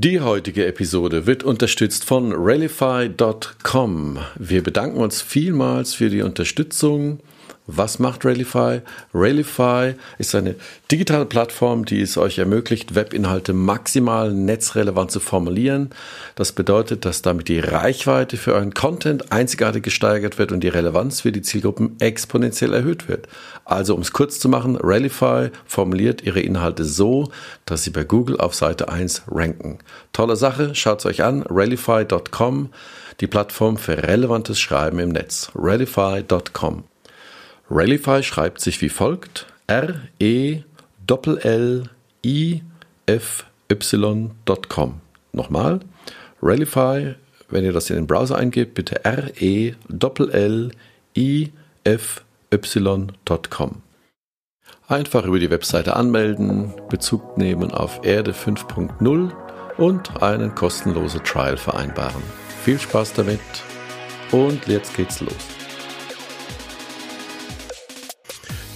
Die heutige Episode wird unterstützt von Ralify.com. Wir bedanken uns vielmals für die Unterstützung. Was macht Railify? Railify ist eine digitale Plattform, die es euch ermöglicht, Webinhalte maximal netzrelevant zu formulieren. Das bedeutet, dass damit die Reichweite für euren Content einzigartig gesteigert wird und die Relevanz für die Zielgruppen exponentiell erhöht wird. Also, um es kurz zu machen, Railify formuliert ihre Inhalte so, dass sie bei Google auf Seite 1 ranken. Tolle Sache, schaut es euch an, railify.com, die Plattform für relevantes Schreiben im Netz. railify.com. Ralify schreibt sich wie folgt: R-E-L-L-I-F-Y.com. Nochmal, Ralify, wenn ihr das in den Browser eingebt, bitte R-E-L-L-I-F-Y.com. Einfach über die Webseite anmelden, Bezug nehmen auf Erde 5.0 und einen kostenlosen Trial vereinbaren. Viel Spaß damit und jetzt geht's los.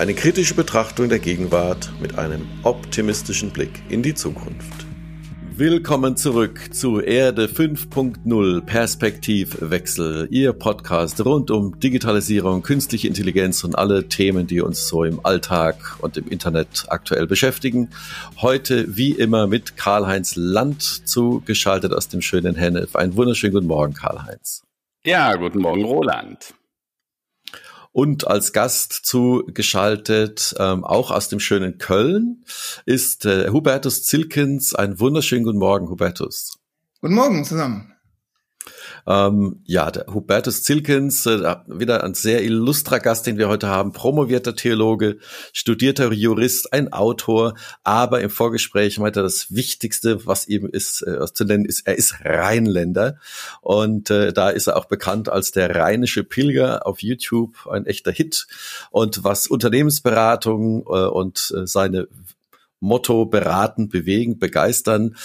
Eine kritische Betrachtung der Gegenwart mit einem optimistischen Blick in die Zukunft. Willkommen zurück zu Erde 5.0 Perspektivwechsel, Ihr Podcast rund um Digitalisierung, künstliche Intelligenz und alle Themen, die uns so im Alltag und im Internet aktuell beschäftigen. Heute wie immer mit Karl-Heinz Land zugeschaltet aus dem schönen Hennef. Einen wunderschönen guten Morgen, Karl-Heinz. Ja, guten Morgen, Roland. Und als Gast zugeschaltet, ähm, auch aus dem schönen Köln, ist äh, Hubertus Zilkens. Ein wunderschönen guten Morgen, Hubertus. Guten Morgen zusammen. Ähm, ja, der Hubertus Zilkens, äh, wieder ein sehr illustrer Gast, den wir heute haben, promovierter Theologe, studierter Jurist, ein Autor, aber im Vorgespräch meinte er, das Wichtigste, was ihm ist, äh, zu nennen ist, er ist Rheinländer. Und äh, da ist er auch bekannt als der rheinische Pilger auf YouTube, ein echter Hit. Und was Unternehmensberatung äh, und äh, seine Motto beraten, bewegen, begeistern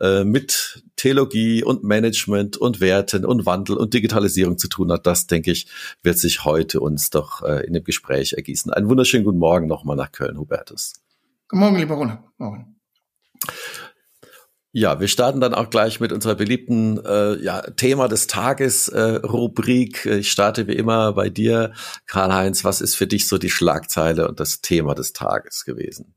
äh, mit Theologie und Management und Werten und Wandel und Digitalisierung zu tun hat. Das, denke ich, wird sich heute uns doch äh, in dem Gespräch ergießen. Einen wunderschönen guten Morgen nochmal nach Köln, Hubertus. Guten Morgen, lieber Roland. Morgen. Ja, wir starten dann auch gleich mit unserer beliebten äh, ja, Thema des Tages äh, Rubrik. Ich starte wie immer bei dir, Karl-Heinz. Was ist für dich so die Schlagzeile und das Thema des Tages gewesen?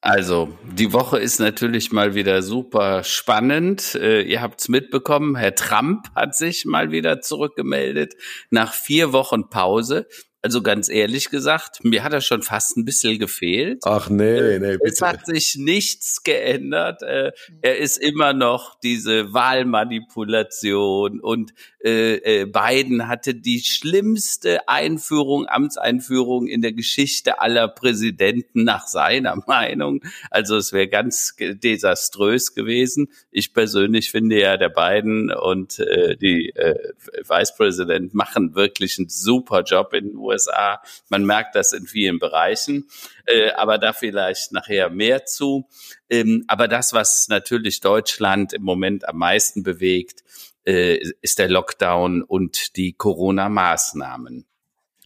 Also, die Woche ist natürlich mal wieder super spannend. Äh, ihr habt's mitbekommen, Herr Trump hat sich mal wieder zurückgemeldet nach vier Wochen Pause. Also ganz ehrlich gesagt, mir hat er schon fast ein bisschen gefehlt. Ach nee, nee, bitte. Es hat sich nichts geändert. Äh, er ist immer noch diese Wahlmanipulation und äh, äh, Biden hatte die schlimmste Einführung, Amtseinführung in der Geschichte aller Präsidenten nach seiner Meinung. Also es wäre ganz desaströs gewesen. Ich persönlich finde ja, der Biden und äh, die äh, Vice President machen wirklich einen super Job in den USA. Man merkt das in vielen Bereichen, äh, aber da vielleicht nachher mehr zu. Ähm, aber das, was natürlich Deutschland im Moment am meisten bewegt, äh, ist der Lockdown und die Corona-Maßnahmen.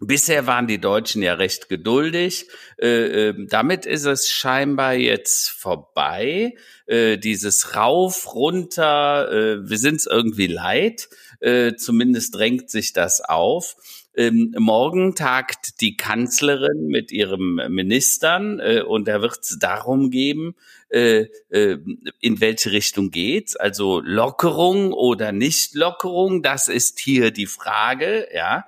Bisher waren die Deutschen ja recht geduldig. Äh, äh, damit ist es scheinbar jetzt vorbei. Äh, dieses Rauf, runter, äh, wir sind es irgendwie leid. Äh, zumindest drängt sich das auf. Ähm, morgen tagt die Kanzlerin mit ihrem Ministern äh, und da wird es darum geben, äh, äh, in welche Richtung geht's. Also Lockerung oder nicht Lockerung, das ist hier die Frage. Ja,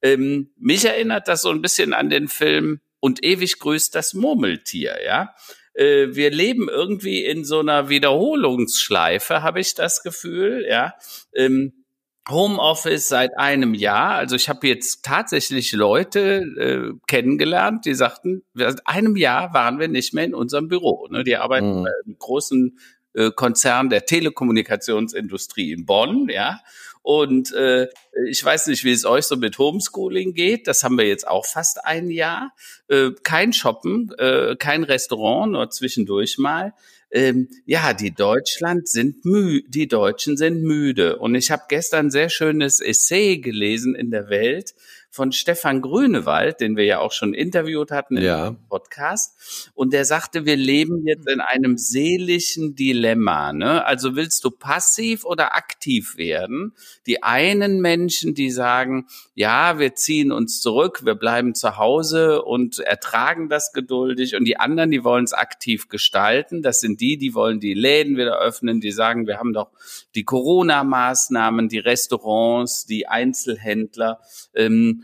ähm, mich erinnert das so ein bisschen an den Film und ewig grüßt das Murmeltier. Ja, äh, wir leben irgendwie in so einer Wiederholungsschleife, habe ich das Gefühl. Ja. Ähm, Homeoffice seit einem Jahr. Also ich habe jetzt tatsächlich Leute äh, kennengelernt, die sagten, seit einem Jahr waren wir nicht mehr in unserem Büro. Ne? Die arbeiten mhm. bei einem großen äh, Konzern der Telekommunikationsindustrie in Bonn, ja. Und äh, ich weiß nicht, wie es euch so mit Homeschooling geht. Das haben wir jetzt auch fast ein Jahr. Äh, kein Shoppen, äh, kein Restaurant, nur zwischendurch mal ähm, ja, die Deutschland sind müde, die Deutschen sind müde. Und ich habe gestern sehr schönes Essay gelesen in der Welt von Stefan Grünewald, den wir ja auch schon interviewt hatten ja. im Podcast. Und der sagte, wir leben jetzt in einem seelischen Dilemma. Ne? Also willst du passiv oder aktiv werden? Die einen Menschen, die sagen, ja, wir ziehen uns zurück, wir bleiben zu Hause und ertragen das geduldig. Und die anderen, die wollen es aktiv gestalten. Das sind die, die wollen die Läden wieder öffnen, die sagen, wir haben doch die Corona-Maßnahmen, die Restaurants, die Einzelhändler. Ähm,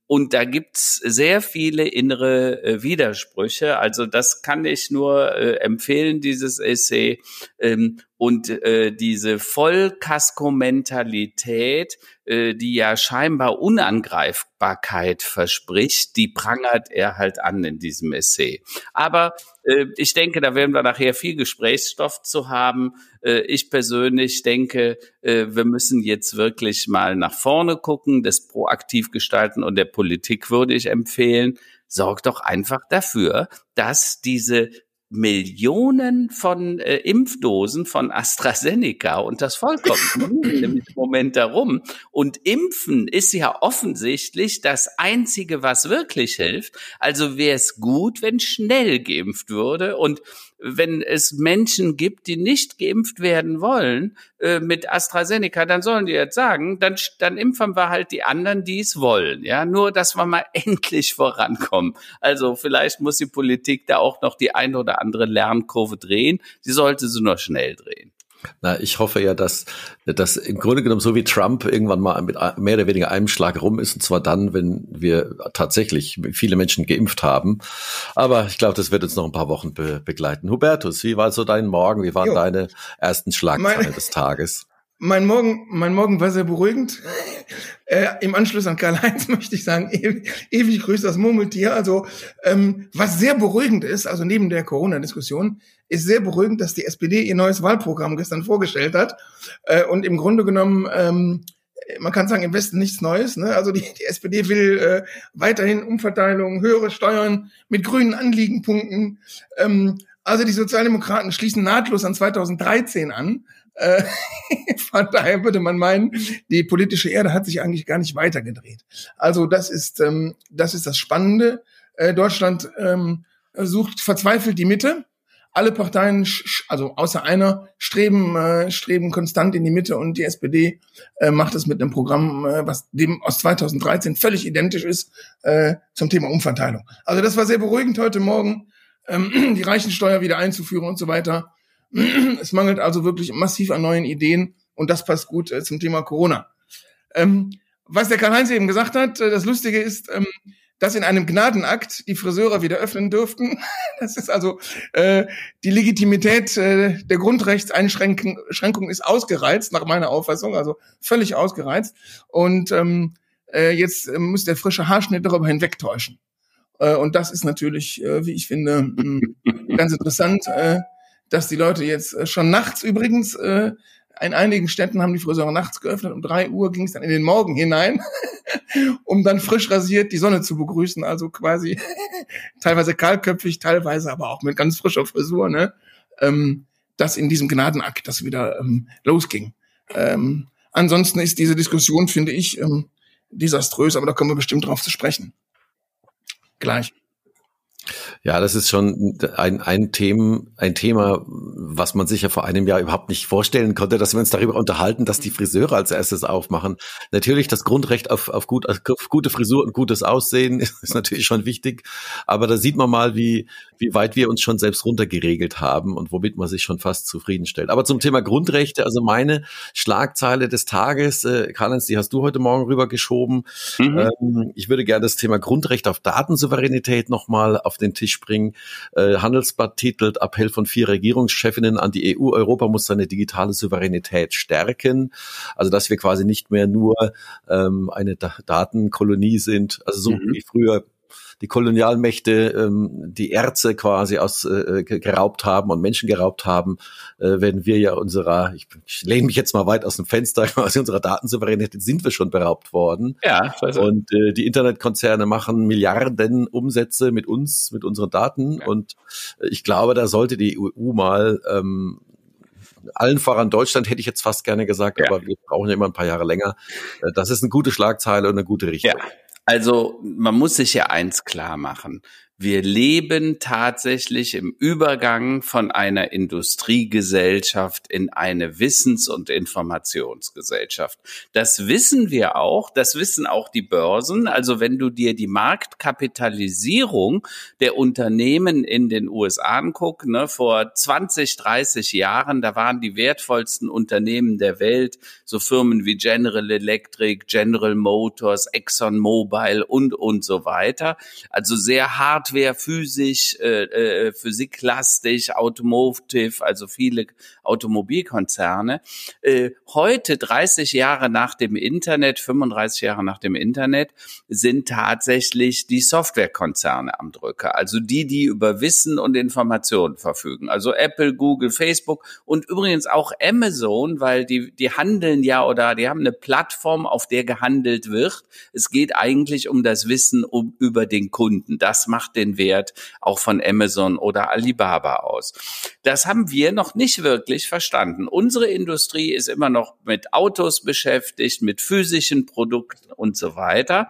und da gibt's sehr viele innere äh, Widersprüche. Also das kann ich nur äh, empfehlen, dieses Essay. Ähm, und äh, diese Vollkasko-Mentalität, äh, die ja scheinbar Unangreifbarkeit verspricht, die prangert er halt an in diesem Essay. Aber äh, ich denke, da werden wir nachher viel Gesprächsstoff zu haben. Äh, ich persönlich denke, äh, wir müssen jetzt wirklich mal nach vorne gucken, das proaktiv gestalten und der Politik würde ich empfehlen, sorgt doch einfach dafür, dass diese Millionen von äh, Impfdosen von AstraZeneca und das vollkommen im Moment darum. Und Impfen ist ja offensichtlich das Einzige, was wirklich hilft. Also wäre es gut, wenn schnell geimpft würde und wenn es Menschen gibt, die nicht geimpft werden wollen äh, mit AstraZeneca, dann sollen die jetzt sagen, dann, dann impfen wir halt die anderen, die es wollen. Ja, nur, dass wir mal endlich vorankommen. Also vielleicht muss die Politik da auch noch die eine oder andere Lernkurve drehen. Sie sollte sie nur schnell drehen. Na, ich hoffe ja, dass das im Grunde genommen so wie Trump irgendwann mal mit mehr oder weniger einem Schlag rum ist, und zwar dann, wenn wir tatsächlich viele Menschen geimpft haben. Aber ich glaube, das wird uns noch ein paar Wochen be begleiten. Hubertus, wie war so dein Morgen? Wie waren jo. deine ersten Schlagzeilen des Tages? Mein Morgen, mein Morgen war sehr beruhigend. Äh, Im Anschluss an Karl-Heinz möchte ich sagen, ewig, ewig grüßt das Murmeltier. Also ähm, was sehr beruhigend ist, also neben der Corona-Diskussion, ist sehr beruhigend, dass die SPD ihr neues Wahlprogramm gestern vorgestellt hat. Äh, und im Grunde genommen, ähm, man kann sagen, im Westen nichts Neues. Ne? Also die, die SPD will äh, weiterhin Umverteilung, höhere Steuern mit grünen Anliegenpunkten. Ähm, also die Sozialdemokraten schließen nahtlos an 2013 an. Äh, von daher würde man meinen, die politische Erde hat sich eigentlich gar nicht weitergedreht. Also das ist ähm, das ist das Spannende. Äh, Deutschland ähm, sucht verzweifelt die Mitte. Alle Parteien, also außer einer, streben äh, streben konstant in die Mitte und die SPD äh, macht es mit einem Programm, äh, was dem aus 2013 völlig identisch ist äh, zum Thema Umverteilung. Also das war sehr beruhigend heute Morgen, ähm, die Reichensteuer wieder einzuführen und so weiter. Es mangelt also wirklich massiv an neuen Ideen und das passt gut äh, zum Thema Corona. Ähm, was der Karl-Heinz eben gesagt hat, äh, das Lustige ist, ähm, dass in einem Gnadenakt die Friseure wieder öffnen dürften. Das ist also äh, die Legitimität äh, der Grundrechtseinschränkung ist ausgereizt, nach meiner Auffassung, also völlig ausgereizt. Und ähm, äh, jetzt muss der frische Haarschnitt darüber hinwegtäuschen. Äh, und das ist natürlich, äh, wie ich finde, mh, ganz interessant. Äh, dass die Leute jetzt äh, schon nachts übrigens, äh, in einigen Städten haben die Friseure nachts geöffnet, um drei Uhr ging es dann in den Morgen hinein, um dann frisch rasiert die Sonne zu begrüßen, also quasi teilweise kahlköpfig, teilweise aber auch mit ganz frischer Frisur, ne? Ähm, dass in diesem Gnadenakt das wieder ähm, losging. Ähm, ansonsten ist diese Diskussion, finde ich, ähm, desaströs, aber da kommen wir bestimmt drauf zu sprechen. Gleich. Ja, das ist schon ein, ein, Thema, ein Thema, was man sich ja vor einem Jahr überhaupt nicht vorstellen konnte, dass wir uns darüber unterhalten, dass die Friseure als erstes aufmachen. Natürlich das Grundrecht auf, auf, gut, auf gute Frisur und gutes Aussehen ist, ist natürlich schon wichtig. Aber da sieht man mal, wie, wie weit wir uns schon selbst runtergeregelt haben und womit man sich schon fast zufriedenstellt. Aber zum Thema Grundrechte, also meine Schlagzeile des Tages, äh, Karl-Heinz, die hast du heute Morgen rübergeschoben. Mhm. Ähm, ich würde gerne das Thema Grundrecht auf Datensouveränität nochmal auf den Tisch bringen. Äh, Handelsblatt titelt Appell von vier Regierungschefinnen an die EU. Europa muss seine digitale Souveränität stärken. Also dass wir quasi nicht mehr nur ähm, eine Datenkolonie sind, also so mhm. wie früher die Kolonialmächte ähm, die Erze quasi aus äh, geraubt haben und Menschen geraubt haben, äh, werden wir ja unserer, ich, ich lehne mich jetzt mal weit aus dem Fenster, quasi unserer Datensouveränität sind wir schon beraubt worden. Ja, und äh, die Internetkonzerne machen Milliarden Umsätze mit uns, mit unseren Daten. Ja. Und ich glaube, da sollte die EU mal ähm, allen voran Deutschland hätte ich jetzt fast gerne gesagt, ja. aber wir brauchen ja immer ein paar Jahre länger. Äh, das ist eine gute Schlagzeile und eine gute Richtung. Ja. Also man muss sich ja eins klar machen. Wir leben tatsächlich im Übergang von einer Industriegesellschaft in eine Wissens- und Informationsgesellschaft. Das wissen wir auch, das wissen auch die Börsen. Also wenn du dir die Marktkapitalisierung der Unternehmen in den USA anguckst, ne, vor 20, 30 Jahren, da waren die wertvollsten Unternehmen der Welt, so Firmen wie General Electric, General Motors, Exxon Mobil und, und so weiter. Also sehr hart Hardware, physisch, äh, äh, physiklastig, automotive, also viele Automobilkonzerne. Äh, heute, 30 Jahre nach dem Internet, 35 Jahre nach dem Internet, sind tatsächlich die Softwarekonzerne am Drücker. Also die, die über Wissen und Informationen verfügen. Also Apple, Google, Facebook und übrigens auch Amazon, weil die, die handeln ja oder die haben eine Plattform, auf der gehandelt wird. Es geht eigentlich um das Wissen um, über den Kunden. Das macht den Wert auch von Amazon oder Alibaba aus. Das haben wir noch nicht wirklich verstanden. Unsere Industrie ist immer noch mit Autos beschäftigt, mit physischen Produkten und so weiter.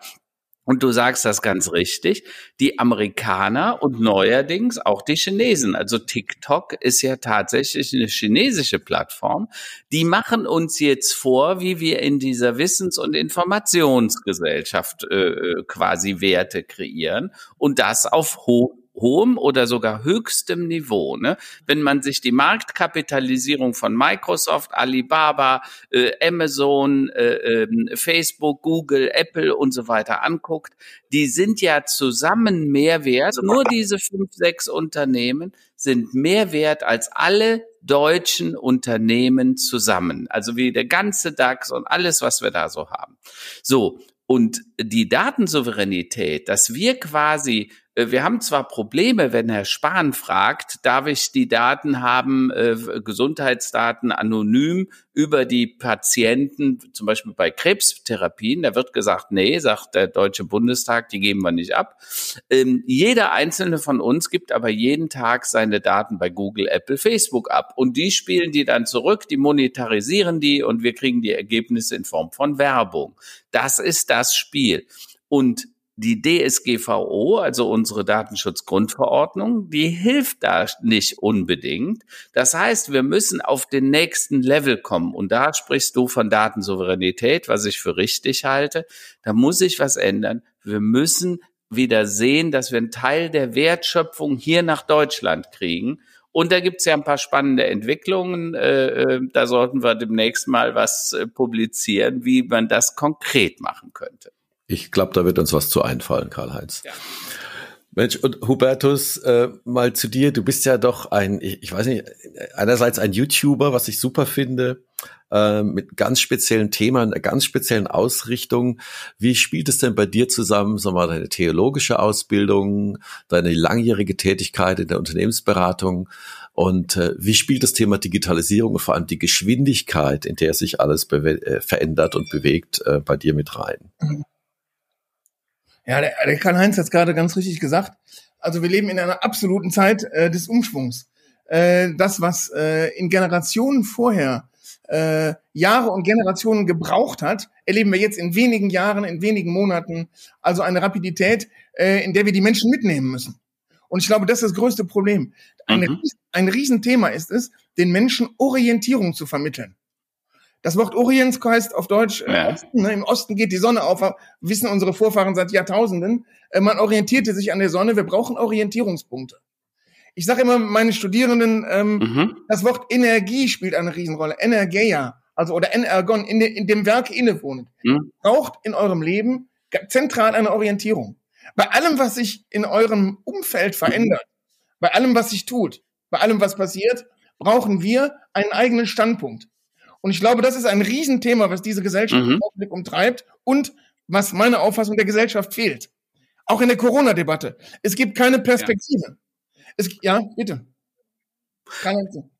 Und du sagst das ganz richtig. Die Amerikaner und neuerdings auch die Chinesen. Also TikTok ist ja tatsächlich eine chinesische Plattform. Die machen uns jetzt vor, wie wir in dieser Wissens- und Informationsgesellschaft äh, äh quasi Werte kreieren und das auf hoch hohem oder sogar höchstem Niveau. Ne? Wenn man sich die Marktkapitalisierung von Microsoft, Alibaba, äh, Amazon, äh, äh, Facebook, Google, Apple und so weiter anguckt, die sind ja zusammen mehr wert. Nur diese fünf, sechs Unternehmen sind mehr wert als alle deutschen Unternehmen zusammen. Also wie der ganze DAX und alles, was wir da so haben. So. Und die Datensouveränität, dass wir quasi wir haben zwar Probleme, wenn Herr Spahn fragt, darf ich die Daten haben, äh, Gesundheitsdaten anonym über die Patienten, zum Beispiel bei Krebstherapien, da wird gesagt, nee, sagt der Deutsche Bundestag, die geben wir nicht ab. Ähm, jeder einzelne von uns gibt aber jeden Tag seine Daten bei Google, Apple, Facebook ab. Und die spielen die dann zurück, die monetarisieren die und wir kriegen die Ergebnisse in Form von Werbung. Das ist das Spiel. Und die DSGVO, also unsere Datenschutzgrundverordnung, die hilft da nicht unbedingt. Das heißt, wir müssen auf den nächsten Level kommen. Und da sprichst du von Datensouveränität, was ich für richtig halte. Da muss sich was ändern. Wir müssen wieder sehen, dass wir einen Teil der Wertschöpfung hier nach Deutschland kriegen. Und da gibt's ja ein paar spannende Entwicklungen. Äh, äh, da sollten wir demnächst mal was äh, publizieren, wie man das konkret machen könnte. Ich glaube, da wird uns was zu einfallen, Karl-Heinz. Ja. Mensch, und Hubertus, äh, mal zu dir. Du bist ja doch ein, ich, ich weiß nicht, einerseits ein YouTuber, was ich super finde, äh, mit ganz speziellen Themen, einer ganz speziellen Ausrichtung. Wie spielt es denn bei dir zusammen, sag mal, deine theologische Ausbildung, deine langjährige Tätigkeit in der Unternehmensberatung und äh, wie spielt das Thema Digitalisierung und vor allem die Geschwindigkeit, in der sich alles äh, verändert und bewegt, äh, bei dir mit rein? Mhm. Ja, der, der Karl-Heinz hat es gerade ganz richtig gesagt. Also wir leben in einer absoluten Zeit äh, des Umschwungs. Äh, das, was äh, in Generationen vorher äh, Jahre und Generationen gebraucht hat, erleben wir jetzt in wenigen Jahren, in wenigen Monaten. Also eine Rapidität, äh, in der wir die Menschen mitnehmen müssen. Und ich glaube, das ist das größte Problem. Ein, mhm. ein Riesenthema ist es, den Menschen Orientierung zu vermitteln. Das Wort Orients heißt auf Deutsch, äh, ja. äh, Osten, ne? im Osten geht die Sonne auf, wissen unsere Vorfahren seit Jahrtausenden. Äh, man orientierte sich an der Sonne, wir brauchen Orientierungspunkte. Ich sage immer meinen Studierenden, ähm, mhm. das Wort Energie spielt eine Riesenrolle. Energeia, also oder Energon, in, de, in dem Werk innewohnend. Mhm. Braucht in eurem Leben zentral eine Orientierung. Bei allem, was sich in eurem Umfeld verändert, mhm. bei allem, was sich tut, bei allem, was passiert, brauchen wir einen eigenen Standpunkt. Und ich glaube, das ist ein Riesenthema, was diese Gesellschaft mhm. im Augenblick umtreibt und was meiner Auffassung der Gesellschaft fehlt. Auch in der Corona-Debatte. Es gibt keine Perspektive. Ja, es, ja bitte. Keine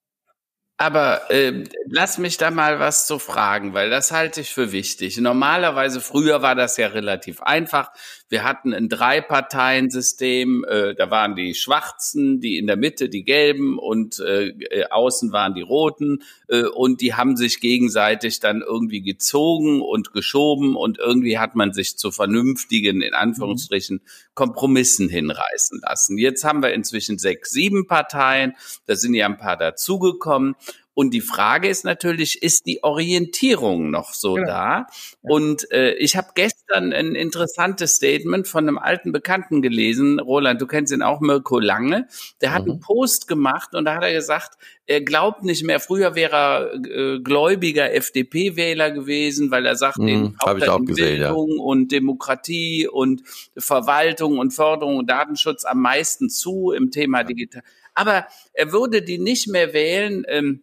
aber äh, lass mich da mal was zu fragen, weil das halte ich für wichtig. Normalerweise, früher war das ja relativ einfach. Wir hatten ein Drei-Parteien-System, äh, da waren die Schwarzen, die in der Mitte die Gelben und äh, äh, außen waren die Roten äh, und die haben sich gegenseitig dann irgendwie gezogen und geschoben und irgendwie hat man sich zu vernünftigen, in Anführungsstrichen, Kompromissen hinreißen lassen. Jetzt haben wir inzwischen sechs, sieben Parteien, da sind ja ein paar dazugekommen. Und die Frage ist natürlich, ist die Orientierung noch so genau. da? Und äh, ich habe gestern ein interessantes Statement von einem alten Bekannten gelesen. Roland, du kennst ihn auch, Mirko Lange. Der hat mhm. einen Post gemacht und da hat er gesagt, er glaubt nicht mehr. Früher wäre er äh, gläubiger FDP-Wähler gewesen, weil er sagt, mhm, habe ich auch gesehen, ja. und Demokratie und Verwaltung und Förderung und Datenschutz am meisten zu im Thema Digital. Aber er würde die nicht mehr wählen. Ähm,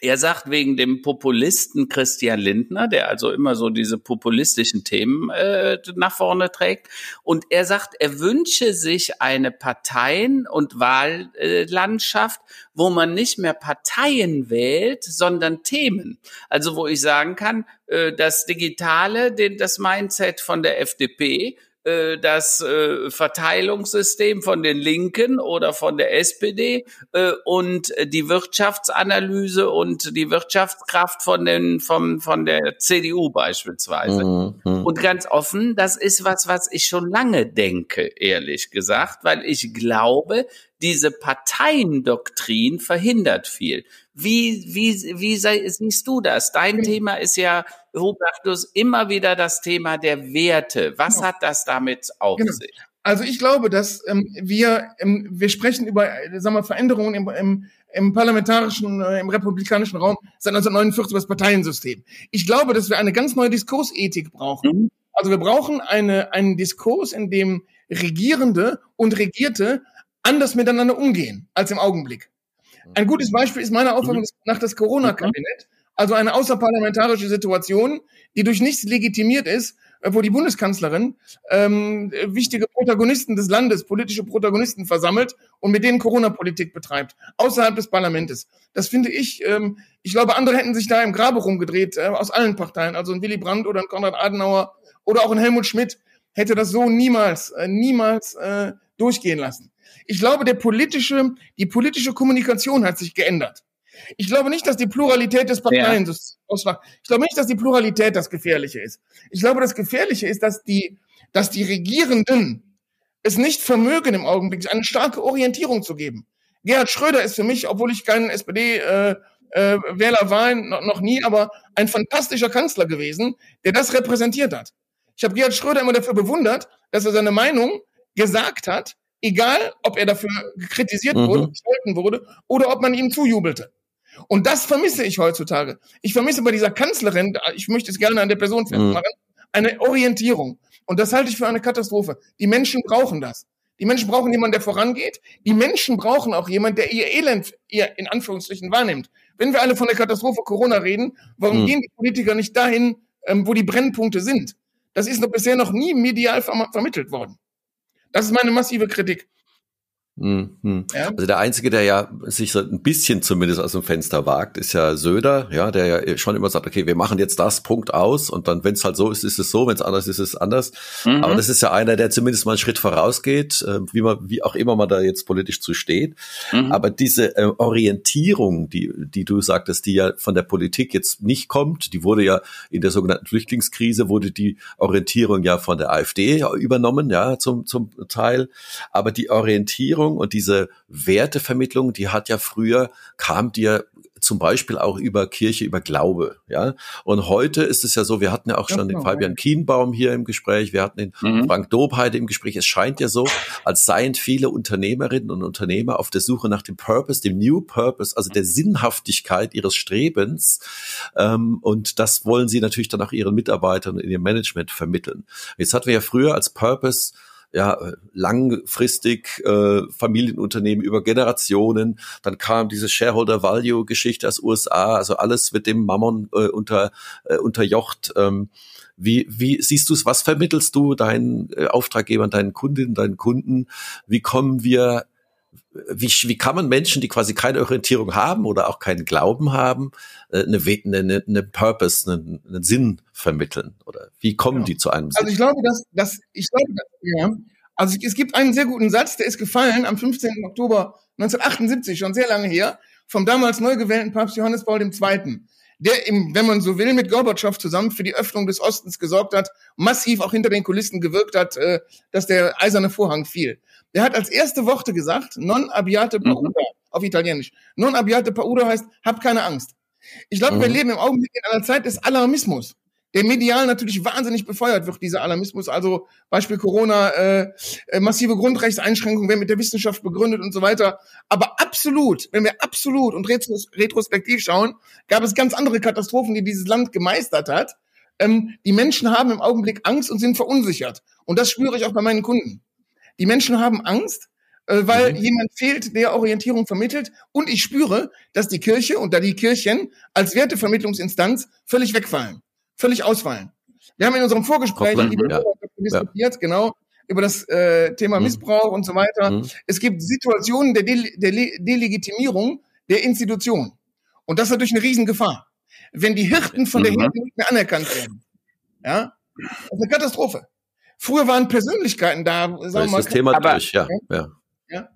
er sagt wegen dem Populisten Christian Lindner, der also immer so diese populistischen Themen äh, nach vorne trägt. Und er sagt, er wünsche sich eine Parteien- und Wahllandschaft, wo man nicht mehr Parteien wählt, sondern Themen. Also wo ich sagen kann, äh, das Digitale, das Mindset von der FDP äh, das äh, Verteilungssystem von den Linken oder von der SPD äh, und die Wirtschaftsanalyse und die Wirtschaftskraft von den vom von der CDU beispielsweise. Mhm, mhm. Und ganz offen, das ist was, was ich schon lange denke, ehrlich gesagt, weil ich glaube, diese Parteiendoktrin verhindert viel. Wie, wie, wie siehst du das? Dein Thema ist ja, Hubertus, immer wieder das Thema der Werte. Was genau. hat das damit auf genau. sich? Also ich glaube, dass ähm, wir, ähm, wir sprechen über äh, sagen wir, Veränderungen im, im, im parlamentarischen, äh, im republikanischen Raum seit 1949 über das Parteiensystem. Ich glaube, dass wir eine ganz neue Diskursethik brauchen. Mhm. Also wir brauchen eine, einen Diskurs, in dem Regierende und Regierte anders miteinander umgehen als im Augenblick. Ein gutes Beispiel ist meiner Auffassung mhm. nach das Corona-Kabinett, also eine außerparlamentarische Situation, die durch nichts legitimiert ist, wo die Bundeskanzlerin ähm, wichtige Protagonisten des Landes, politische Protagonisten versammelt und mit denen Corona-Politik betreibt, außerhalb des Parlaments. Das finde ich, ähm, ich glaube, andere hätten sich da im Grabe rumgedreht, äh, aus allen Parteien, also ein Willy Brandt oder ein Konrad Adenauer oder auch ein Helmut Schmidt, hätte das so niemals, äh, niemals äh, durchgehen lassen. Ich glaube, der politische, die politische Kommunikation hat sich geändert. Ich glaube nicht, dass die Pluralität des Parteien ja. Ich glaube nicht, dass die Pluralität das Gefährliche ist. Ich glaube, das Gefährliche ist, dass die, dass die Regierenden es nicht vermögen im Augenblick, eine starke Orientierung zu geben. Gerhard Schröder ist für mich, obwohl ich keinen SPD-Wähler äh, äh, war, noch, noch nie, aber ein fantastischer Kanzler gewesen, der das repräsentiert hat. Ich habe Gerhard Schröder immer dafür bewundert, dass er seine Meinung gesagt hat, egal ob er dafür kritisiert mhm. wurde, gescholten wurde oder ob man ihm zujubelte. Und das vermisse ich heutzutage. Ich vermisse bei dieser Kanzlerin, ich möchte es gerne an der Person festmachen, mhm. eine Orientierung. Und das halte ich für eine Katastrophe. Die Menschen brauchen das. Die Menschen brauchen jemanden, der vorangeht. Die Menschen brauchen auch jemanden, der ihr Elend ihr in Anführungsstrichen wahrnimmt. Wenn wir alle von der Katastrophe Corona reden, warum mhm. gehen die Politiker nicht dahin, ähm, wo die Brennpunkte sind? Das ist noch bisher noch nie medial vermittelt worden. Das ist meine massive Kritik. Mhm. Ja? Also der Einzige, der ja sich so ein bisschen zumindest aus dem Fenster wagt, ist ja Söder, ja, der ja schon immer sagt, okay, wir machen jetzt das, Punkt aus und dann, wenn es halt so ist, ist es so, wenn es anders ist, ist es anders. Mhm. Aber das ist ja einer, der zumindest mal einen Schritt vorausgeht, äh, wie man, wie auch immer man da jetzt politisch zu steht. Mhm. Aber diese äh, Orientierung, die, die du sagtest, die ja von der Politik jetzt nicht kommt, die wurde ja in der sogenannten Flüchtlingskrise, wurde die Orientierung ja von der AfD übernommen, ja, zum, zum Teil. Aber die Orientierung Vermittlung und diese Wertevermittlung, die hat ja früher, kam dir zum Beispiel auch über Kirche, über Glaube, ja. Und heute ist es ja so, wir hatten ja auch schon den Fabian Kienbaum hier im Gespräch, wir hatten den mhm. Frank Dobheide im Gespräch. Es scheint ja so, als seien viele Unternehmerinnen und Unternehmer auf der Suche nach dem Purpose, dem New Purpose, also der Sinnhaftigkeit ihres Strebens. Ähm, und das wollen sie natürlich dann auch ihren Mitarbeitern in ihrem Management vermitteln. Jetzt hatten wir ja früher als Purpose ja, langfristig äh, Familienunternehmen über Generationen. Dann kam diese Shareholder Value Geschichte aus USA, also alles mit dem Mammon äh, unter, äh, unterjocht. Ähm, Wie, wie siehst du es? Was vermittelst du deinen äh, Auftraggebern, deinen Kundinnen, deinen Kunden? Wie kommen wir wie, wie kann man Menschen, die quasi keine Orientierung haben oder auch keinen Glauben haben, äh, eine, eine, eine Purpose, einen, einen Sinn vermitteln? Oder wie kommen ja. die zu einem Sinn? Also ich glaube, dass, dass ich glaube, dass, ja. Also es gibt einen sehr guten Satz, der ist gefallen am 15. Oktober 1978, schon sehr lange her, vom damals neu gewählten Papst Johannes Paul II., der, im, wenn man so will, mit Gorbatschow zusammen für die Öffnung des Ostens gesorgt hat, massiv auch hinter den Kulissen gewirkt hat, äh, dass der eiserne Vorhang fiel. Der hat als erste Worte gesagt, non abbiate paura, mhm. auf Italienisch. Non abbiate paura heißt, hab keine Angst. Ich glaube, mhm. wir leben im Augenblick in einer Zeit des Alarmismus, der medial natürlich wahnsinnig befeuert wird, dieser Alarmismus. Also Beispiel Corona, äh, äh, massive Grundrechtseinschränkungen werden mit der Wissenschaft begründet und so weiter. Aber absolut, wenn wir absolut und retros retrospektiv schauen, gab es ganz andere Katastrophen, die dieses Land gemeistert hat. Ähm, die Menschen haben im Augenblick Angst und sind verunsichert. Und das spüre ich auch bei meinen Kunden. Die Menschen haben Angst, äh, weil mhm. jemand fehlt, der Orientierung vermittelt. Und ich spüre, dass die Kirche und da die Kirchen als Wertevermittlungsinstanz völlig wegfallen, völlig ausfallen. Wir haben in unserem Vorgespräch ja. diskutiert, ja. genau, über das äh, Thema mhm. Missbrauch und so weiter. Mhm. Es gibt Situationen der, De der Delegitimierung der Institution. Und das ist natürlich eine Riesengefahr. Wenn die Hirten von der mhm. Hirten nicht mehr anerkannt werden. Ja, das ist eine Katastrophe. Früher waren Persönlichkeiten da, sagen wir mal. Das Thema aber, durch, ja. ja. ja.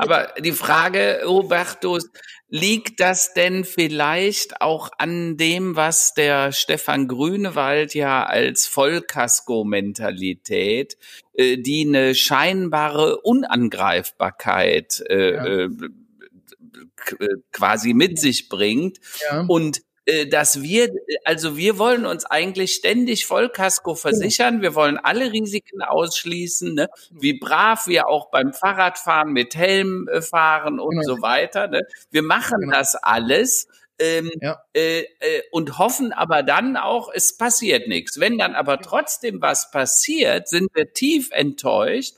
Aber die Frage, Robertus, liegt das denn vielleicht auch an dem, was der Stefan Grünewald ja als Vollkasko-Mentalität, äh, die eine scheinbare Unangreifbarkeit äh, ja. äh, quasi mit sich bringt ja. und äh, dass wir, also wir wollen uns eigentlich ständig Vollkasko versichern. Wir wollen alle Risiken ausschließen, ne? wie brav wir auch beim Fahrradfahren mit Helm äh, fahren und genau. so weiter. Ne? Wir machen genau. das alles ähm, ja. äh, äh, und hoffen aber dann auch, es passiert nichts. Wenn dann aber trotzdem was passiert, sind wir tief enttäuscht.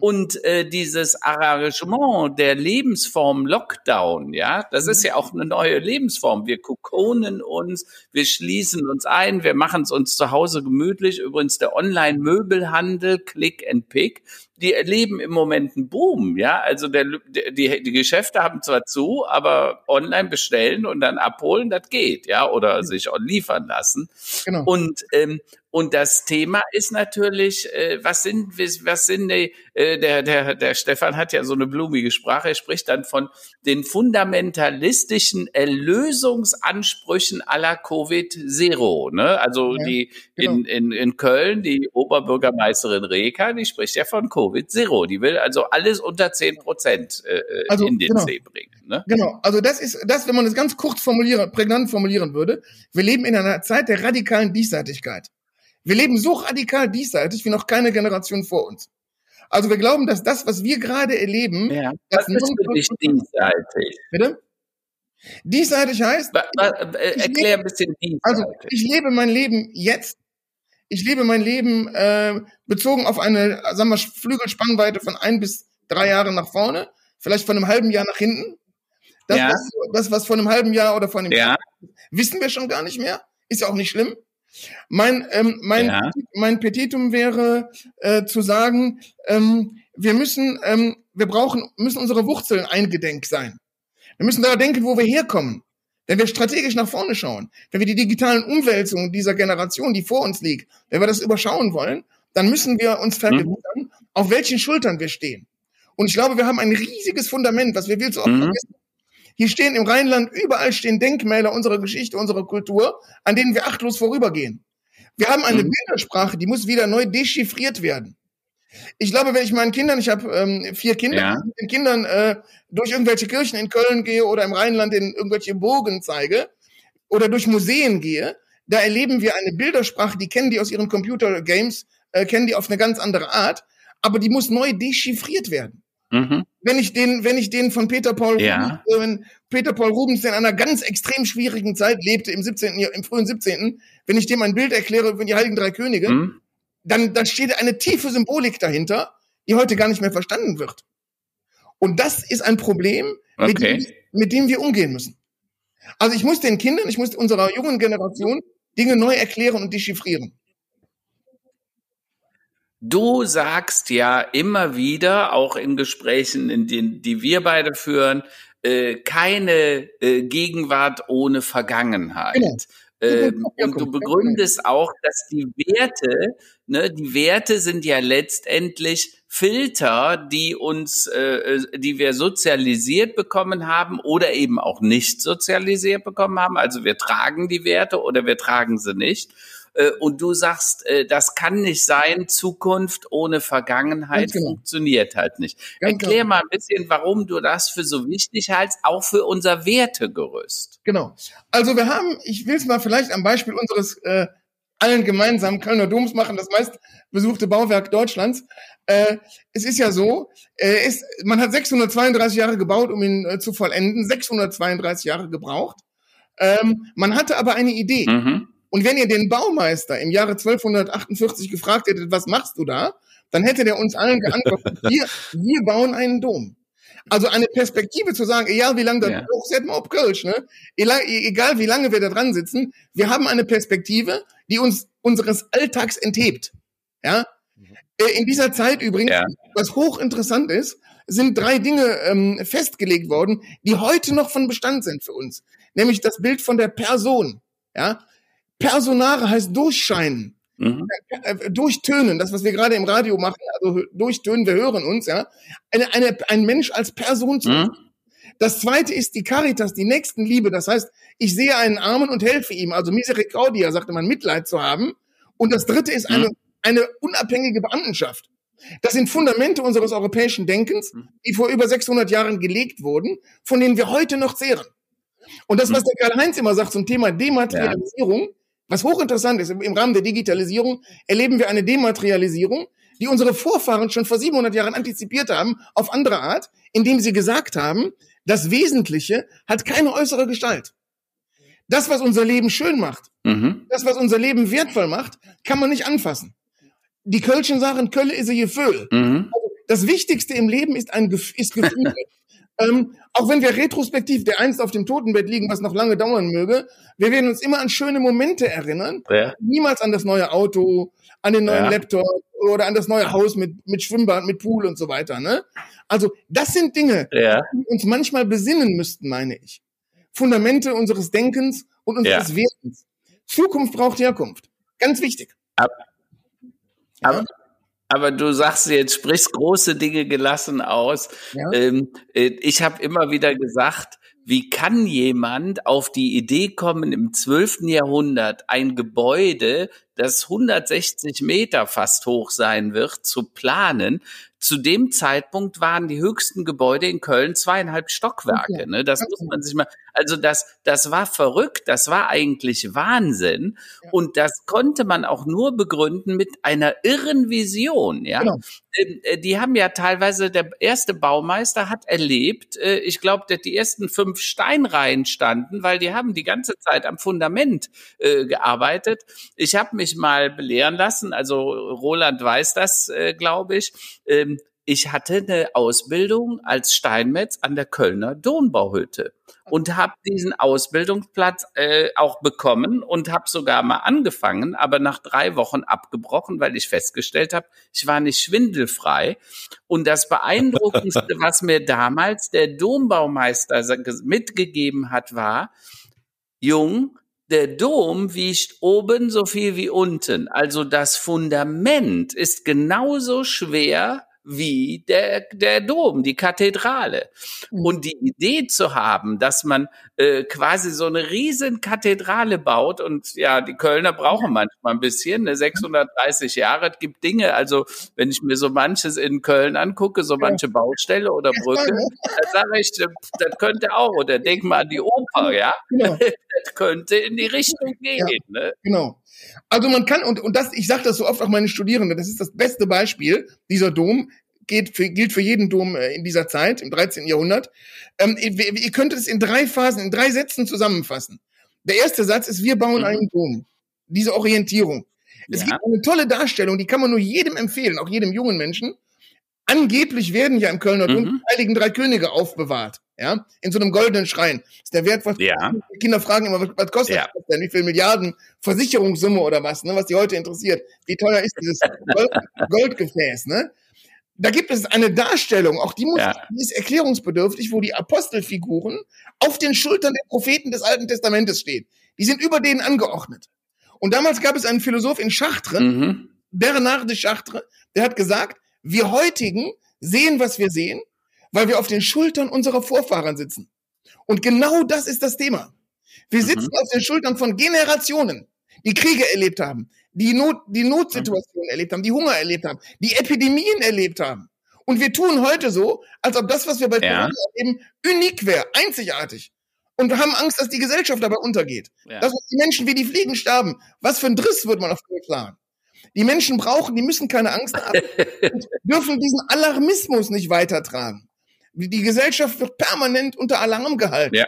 Und äh, dieses Arrangement der Lebensform Lockdown, ja, das ist mhm. ja auch eine neue Lebensform. Wir kokonen uns, wir schließen uns ein, wir machen es uns zu Hause gemütlich. Übrigens der Online-Möbelhandel, Click and Pick, die erleben im Moment einen Boom, ja. Also der, die, die Geschäfte haben zwar zu, aber online bestellen und dann abholen, das geht, ja, oder sich liefern lassen. Genau. Und ähm, und das Thema ist natürlich, äh, was sind, was sind äh, der, der, der Stefan hat ja so eine blumige Sprache, er spricht dann von den fundamentalistischen Erlösungsansprüchen aller Covid-Zero. Ne? Also ja, die genau. in, in, in Köln, die Oberbürgermeisterin Reka, die spricht ja von Covid-Zero. Die will also alles unter zehn Prozent äh, also, in den genau. See bringen. Ne? Genau, also das ist das, wenn man es ganz kurz formulieren, prägnant formulieren würde. Wir leben in einer Zeit der radikalen Diesseitigkeit. Wir leben so radikal diesseitig wie noch keine Generation vor uns. Also wir glauben, dass das, was wir gerade erleben, ja. was ist für dich diesseitig? Bitte? Diesseitig heißt. Ba, ba, äh, erklär ein bisschen diesseitig. Also ich lebe mein Leben jetzt. Ich lebe mein Leben äh, bezogen auf eine, sagen wir, Flügelspannweite von ein bis drei Jahren nach vorne, vielleicht von einem halben Jahr nach hinten. Das, ja. was, das was von einem halben Jahr oder von einem ja. Jahr wissen wir schon gar nicht mehr. Ist ja auch nicht schlimm. Mein, ähm, mein, ja. mein Petitum wäre äh, zu sagen, ähm, wir müssen, ähm, wir brauchen, müssen unsere Wurzeln eingedenk sein. Wir müssen daran denken, wo wir herkommen. Wenn wir strategisch nach vorne schauen, wenn wir die digitalen Umwälzungen dieser Generation, die vor uns liegt, wenn wir das überschauen wollen, dann müssen wir uns vergewissern, mhm. auf welchen Schultern wir stehen. Und ich glaube, wir haben ein riesiges Fundament, was wir viel zu oft mhm. vergessen. Hier stehen im Rheinland, überall stehen Denkmäler unserer Geschichte, unserer Kultur, an denen wir achtlos vorübergehen. Wir haben eine mhm. Bildersprache, die muss wieder neu dechiffriert werden. Ich glaube, wenn ich meinen Kindern, ich habe ähm, vier Kinder, ja. mit den Kindern äh, durch irgendwelche Kirchen in Köln gehe oder im Rheinland in irgendwelche Burgen zeige oder durch Museen gehe, da erleben wir eine Bildersprache, die kennen die aus ihren Computergames, äh, kennen die auf eine ganz andere Art, aber die muss neu dechiffriert werden. Mhm. Wenn ich den, wenn ich den von Peter Paul, ja. Rubens, äh, Peter Paul Rubens, der in einer ganz extrem schwierigen Zeit lebte, im 17., im frühen 17., wenn ich dem ein Bild erkläre über die Heiligen Drei Könige, mhm. dann, dann steht eine tiefe Symbolik dahinter, die heute gar nicht mehr verstanden wird. Und das ist ein Problem, okay. mit, dem, mit dem wir umgehen müssen. Also ich muss den Kindern, ich muss unserer jungen Generation Dinge neu erklären und dechiffrieren. Du sagst ja immer wieder, auch in Gesprächen, in denen, die wir beide führen, äh, keine äh, Gegenwart ohne Vergangenheit. Genau. Ähm, und du begründest auch, dass die Werte, ne, die Werte sind ja letztendlich Filter, die uns, äh, äh, die wir sozialisiert bekommen haben oder eben auch nicht sozialisiert bekommen haben. Also wir tragen die Werte oder wir tragen sie nicht. Äh, und du sagst, äh, das kann nicht sein, Zukunft ohne Vergangenheit genau. funktioniert halt nicht. Ganz Erklär genau. mal ein bisschen, warum du das für so wichtig hältst, auch für unser Wertegerüst. Genau. Also wir haben, ich will es mal vielleicht am Beispiel unseres äh, allen gemeinsamen Kölner Doms machen, das meist besuchte Bauwerk Deutschlands. Äh, es ist ja so, äh, ist, man hat 632 Jahre gebaut, um ihn äh, zu vollenden, 632 Jahre gebraucht. Ähm, man hatte aber eine Idee. Mhm. Und wenn ihr den Baumeister im Jahre 1248 gefragt hättet, was machst du da? Dann hätte der uns allen geantwortet, wir, wir bauen einen Dom. Also eine Perspektive zu sagen, egal wie lange das ja. hoch, mal ob Kölsch, ne? Egal wie lange wir da dran sitzen, wir haben eine Perspektive, die uns unseres Alltags enthebt. Ja? Äh, in dieser Zeit übrigens, ja. was hochinteressant ist, sind drei Dinge ähm, festgelegt worden, die heute noch von Bestand sind für uns. Nämlich das Bild von der Person. Ja? Personare heißt durchscheinen. Mhm. Äh, durchtönen, das, was wir gerade im Radio machen, also durchtönen, wir hören uns, ja. Eine, eine, ein Mensch als Person zu. Mhm. Das zweite ist die Caritas, die Nächstenliebe. Das heißt, ich sehe einen Armen und helfe ihm. Also Misericordia, sagte man, Mitleid zu haben. Und das dritte ist eine, mhm. eine unabhängige Beamtenschaft. Das sind Fundamente unseres europäischen Denkens, mhm. die vor über 600 Jahren gelegt wurden, von denen wir heute noch zehren. Und das, was mhm. der Karl-Heinz immer sagt zum Thema Dematerialisierung, ja was hochinteressant ist, im Rahmen der Digitalisierung erleben wir eine Dematerialisierung, die unsere Vorfahren schon vor 700 Jahren antizipiert haben, auf andere Art, indem sie gesagt haben, das Wesentliche hat keine äußere Gestalt. Das, was unser Leben schön macht, mhm. das, was unser Leben wertvoll macht, kann man nicht anfassen. Die Kölschen sagen, Kölle ist ihr Gefühl. Mhm. Also das Wichtigste im Leben ist ein ist Gefühl. Ähm, auch wenn wir retrospektiv der einst auf dem Totenbett liegen, was noch lange dauern möge, wir werden uns immer an schöne Momente erinnern. Ja. Niemals an das neue Auto, an den neuen ja. Laptop oder an das neue Haus mit, mit Schwimmbad, mit Pool und so weiter. Ne? Also das sind Dinge, ja. die uns manchmal besinnen müssten, meine ich. Fundamente unseres Denkens und unseres ja. Werdens. Zukunft braucht Herkunft. Ganz wichtig. Ab, ab, aber du sagst jetzt, sprichst große Dinge gelassen aus. Ja. Ähm, äh, ich habe immer wieder gesagt, wie kann jemand auf die Idee kommen, im 12. Jahrhundert ein Gebäude, das 160 Meter fast hoch sein wird, zu planen, zu dem Zeitpunkt waren die höchsten Gebäude in Köln zweieinhalb Stockwerke. Okay. Ne? Das okay. muss man sich mal, also das, das war verrückt, das war eigentlich Wahnsinn. Ja. Und das konnte man auch nur begründen mit einer irren Vision. Ja, genau. Äh, die haben ja teilweise, der erste Baumeister hat erlebt, äh, ich glaube, die ersten fünf Steinreihen standen, weil die haben die ganze Zeit am Fundament äh, gearbeitet. Ich habe mich mal belehren lassen, also Roland weiß das, äh, glaube ich. Ähm, ich hatte eine Ausbildung als Steinmetz an der Kölner Dombauhütte und habe diesen Ausbildungsplatz äh, auch bekommen und habe sogar mal angefangen, aber nach drei Wochen abgebrochen, weil ich festgestellt habe, ich war nicht schwindelfrei. Und das Beeindruckendste, was mir damals der Dombaumeister mitgegeben hat, war, Jung, der Dom wiegt oben so viel wie unten. Also das Fundament ist genauso schwer wie der, der Dom, die Kathedrale. Mhm. Und die Idee zu haben, dass man äh, quasi so eine riesen Kathedrale baut und ja, die Kölner brauchen manchmal ein bisschen, ne, 630 Jahre, es gibt Dinge, also wenn ich mir so manches in Köln angucke, so manche Baustelle oder Brücke, dann sage ich, das könnte auch, oder denk mal an die Oper, ja, genau. das könnte in die Richtung gehen. Ja, ne? Genau. Also man kann, und, und das, ich sage das so oft auch meine Studierenden, das ist das beste Beispiel, dieser Dom, geht für, gilt für jeden Dom äh, in dieser Zeit, im 13. Jahrhundert. Ähm, ihr, ihr könnt es in drei Phasen, in drei Sätzen zusammenfassen. Der erste Satz ist, wir bauen mhm. einen Dom. Diese Orientierung. Es ja. gibt eine tolle Darstellung, die kann man nur jedem empfehlen, auch jedem jungen Menschen. Angeblich werden ja im Kölner Dom mhm. die Heiligen Drei Könige aufbewahrt. Ja, in so einem goldenen Schrein. Ist der Wert, was ja. die Kinder fragen immer, was, was kostet ja. das denn? Wie viel Milliarden Versicherungssumme oder was, ne? Was die heute interessiert. Wie teuer ist dieses Gold, Goldgefäß, ne? Da gibt es eine Darstellung, auch die, muss, ja. die ist erklärungsbedürftig, wo die Apostelfiguren auf den Schultern der Propheten des Alten Testamentes stehen. Die sind über denen angeordnet. Und damals gab es einen Philosoph in Chartres, mhm. Bernard de Chartres, der hat gesagt, wir heutigen sehen, was wir sehen, weil wir auf den Schultern unserer Vorfahren sitzen. Und genau das ist das Thema. Wir mhm. sitzen mhm. auf den Schultern von Generationen, die Kriege erlebt haben, die, Not, die Notsituationen mhm. erlebt haben, die Hunger erlebt haben, die Epidemien erlebt haben. Und wir tun heute so, als ob das, was wir bei ja. Corona erleben, unik wäre, einzigartig. Und wir haben Angst, dass die Gesellschaft dabei untergeht. Ja. Dass die Menschen wie die Fliegen sterben. Was für ein Driss wird man auf den sagen. Die Menschen brauchen, die müssen keine Angst haben und dürfen diesen Alarmismus nicht weitertragen. Die Gesellschaft wird permanent unter Alarm gehalten. Ja.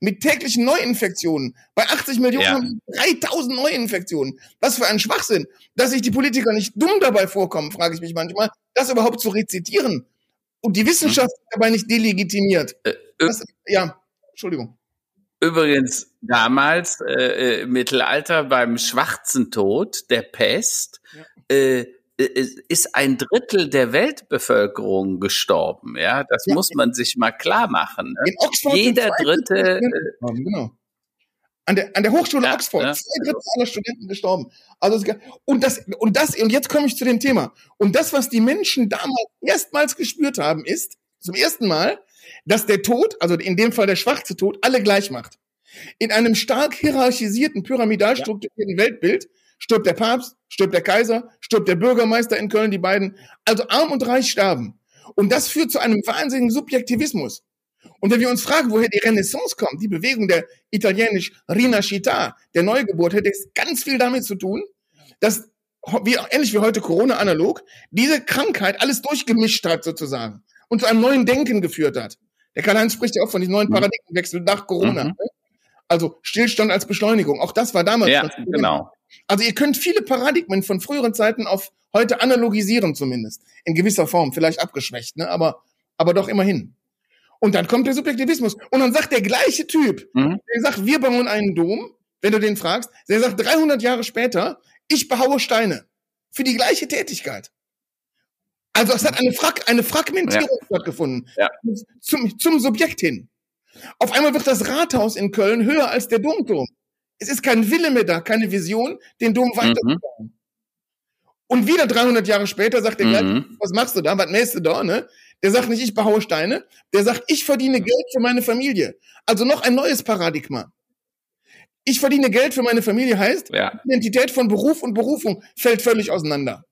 Mit täglichen Neuinfektionen. Bei 80 Millionen ja. haben 3000 Neuinfektionen. Was für ein Schwachsinn. Dass sich die Politiker nicht dumm dabei vorkommen, frage ich mich manchmal, das überhaupt zu rezitieren. Und die Wissenschaft hm. dabei nicht delegitimiert. Äh, äh, das, ja, Entschuldigung. Übrigens damals äh, äh, Mittelalter beim Schwarzen Tod, der Pest, ja. äh, äh ist ein Drittel der Weltbevölkerung gestorben. Ja, das ja, muss man sich mal klar machen. Ne? Jeder Dritte. Äh, genau. An der, an der Hochschule ja, Oxford, ja. zwei Drittel aller Studenten gestorben. Also und das und das und jetzt komme ich zu dem Thema. Und das, was die Menschen damals erstmals gespürt haben, ist zum ersten Mal, dass der Tod, also in dem Fall der schwarze Tod, alle gleich macht. In einem stark hierarchisierten, pyramidal strukturierten ja. Weltbild stirbt der Papst, stirbt der Kaiser, stirbt der Bürgermeister in Köln, die beiden. Also arm und reich sterben. Und das führt zu einem wahnsinnigen Subjektivismus. Und wenn wir uns fragen, woher die Renaissance kommt, die Bewegung der italienisch Rinascita, der Neugeburt, hätte es ganz viel damit zu tun, dass, wie, ähnlich wie heute Corona analog, diese Krankheit alles durchgemischt hat sozusagen und zu einem neuen Denken geführt hat. Der Karl-Heinz spricht ja auch von diesem neuen mhm. Paradigmenwechsel nach Corona. Mhm. Ne? Also Stillstand als Beschleunigung. Auch das war damals. Ja, genau. Also ihr könnt viele Paradigmen von früheren Zeiten auf heute analogisieren zumindest. In gewisser Form, vielleicht abgeschwächt, ne? aber, aber doch immerhin. Und dann kommt der Subjektivismus. Und dann sagt der gleiche Typ, mhm. der sagt, wir bauen einen Dom, wenn du den fragst, der sagt 300 Jahre später, ich behaue Steine. Für die gleiche Tätigkeit. Also es hat eine, Frag eine Fragmentierung ja. stattgefunden. Ja. Zum, zum Subjekt hin. Auf einmal wird das Rathaus in Köln höher als der Domturm. Es ist kein Wille mehr da, keine Vision, den Dom weiterzubauen. Mhm. Und wieder 300 Jahre später sagt der mhm. gleich, was machst du da, was mähst du da, ne? Der sagt nicht, ich behaue Steine, der sagt, ich verdiene Geld für meine Familie. Also noch ein neues Paradigma. Ich verdiene Geld für meine Familie heißt, ja. Identität von Beruf und Berufung fällt völlig auseinander.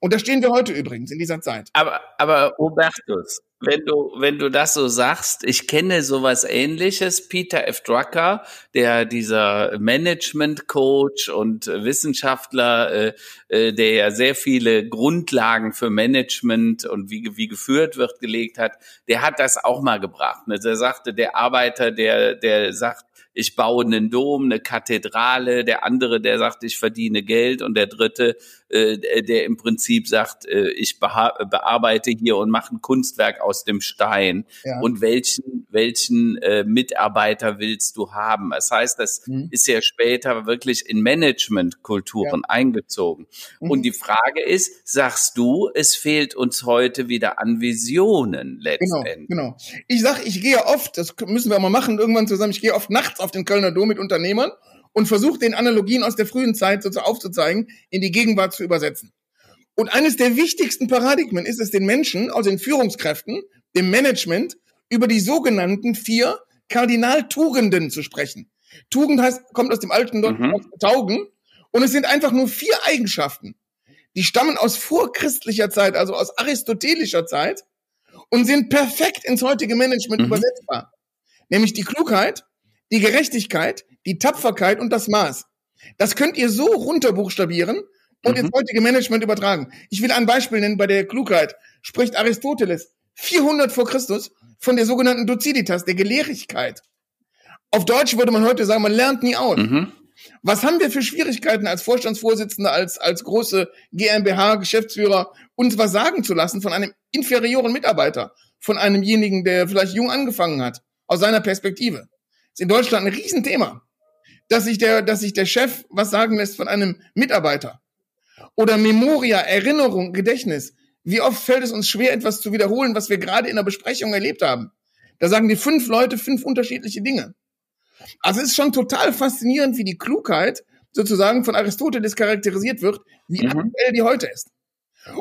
Und da stehen wir heute übrigens in dieser Zeit. Aber, aber Hubertus, wenn du, wenn du das so sagst, ich kenne sowas ähnliches. Peter F. Drucker, der dieser Management Coach und Wissenschaftler, äh, äh, der ja sehr viele Grundlagen für Management und wie, wie geführt wird gelegt hat, der hat das auch mal gebracht. Ne? Der sagte, der Arbeiter, der, der sagt, ich baue einen Dom, eine Kathedrale, der andere, der sagt, ich verdiene Geld und der dritte, äh, der im Prinzip sagt, äh, ich bearbeite hier und mache ein Kunstwerk aus dem Stein. Ja. Und welchen, welchen äh, Mitarbeiter willst du haben? Das heißt, das mhm. ist ja später wirklich in Managementkulturen ja. eingezogen. Mhm. Und die Frage ist, sagst du, es fehlt uns heute wieder an Visionen genau, letztendlich? Genau, genau. Ich sag, ich gehe oft, das müssen wir mal machen irgendwann zusammen, ich gehe oft nachts auf den Kölner Dom mit Unternehmern und versucht den Analogien aus der frühen Zeit sozusagen aufzuzeigen, in die Gegenwart zu übersetzen. Und eines der wichtigsten Paradigmen ist es den Menschen, also den Führungskräften, dem Management, über die sogenannten vier Kardinaltugenden zu sprechen. Tugend heißt, kommt aus dem alten Deutschen mhm. Taugen. Und es sind einfach nur vier Eigenschaften. Die stammen aus vorchristlicher Zeit, also aus aristotelischer Zeit und sind perfekt ins heutige Management mhm. übersetzbar. Nämlich die Klugheit, die Gerechtigkeit, die Tapferkeit und das Maß. Das könnt ihr so runterbuchstabieren und mhm. ins heutige Management übertragen. Ich will ein Beispiel nennen bei der Klugheit. Spricht Aristoteles 400 vor Christus von der sogenannten Duciditas, der Gelehrigkeit. Auf Deutsch würde man heute sagen, man lernt nie aus. Mhm. Was haben wir für Schwierigkeiten als Vorstandsvorsitzende, als, als große GmbH, Geschäftsführer, uns was sagen zu lassen von einem inferioren Mitarbeiter, von einemjenigen, der vielleicht jung angefangen hat, aus seiner Perspektive? Das ist in Deutschland ein Riesenthema, dass sich der, dass sich der Chef was sagen lässt von einem Mitarbeiter. Oder Memoria, Erinnerung, Gedächtnis. Wie oft fällt es uns schwer, etwas zu wiederholen, was wir gerade in der Besprechung erlebt haben? Da sagen die fünf Leute fünf unterschiedliche Dinge. Also es ist schon total faszinierend, wie die Klugheit sozusagen von Aristoteles charakterisiert wird, wie mhm. aktuell die heute ist.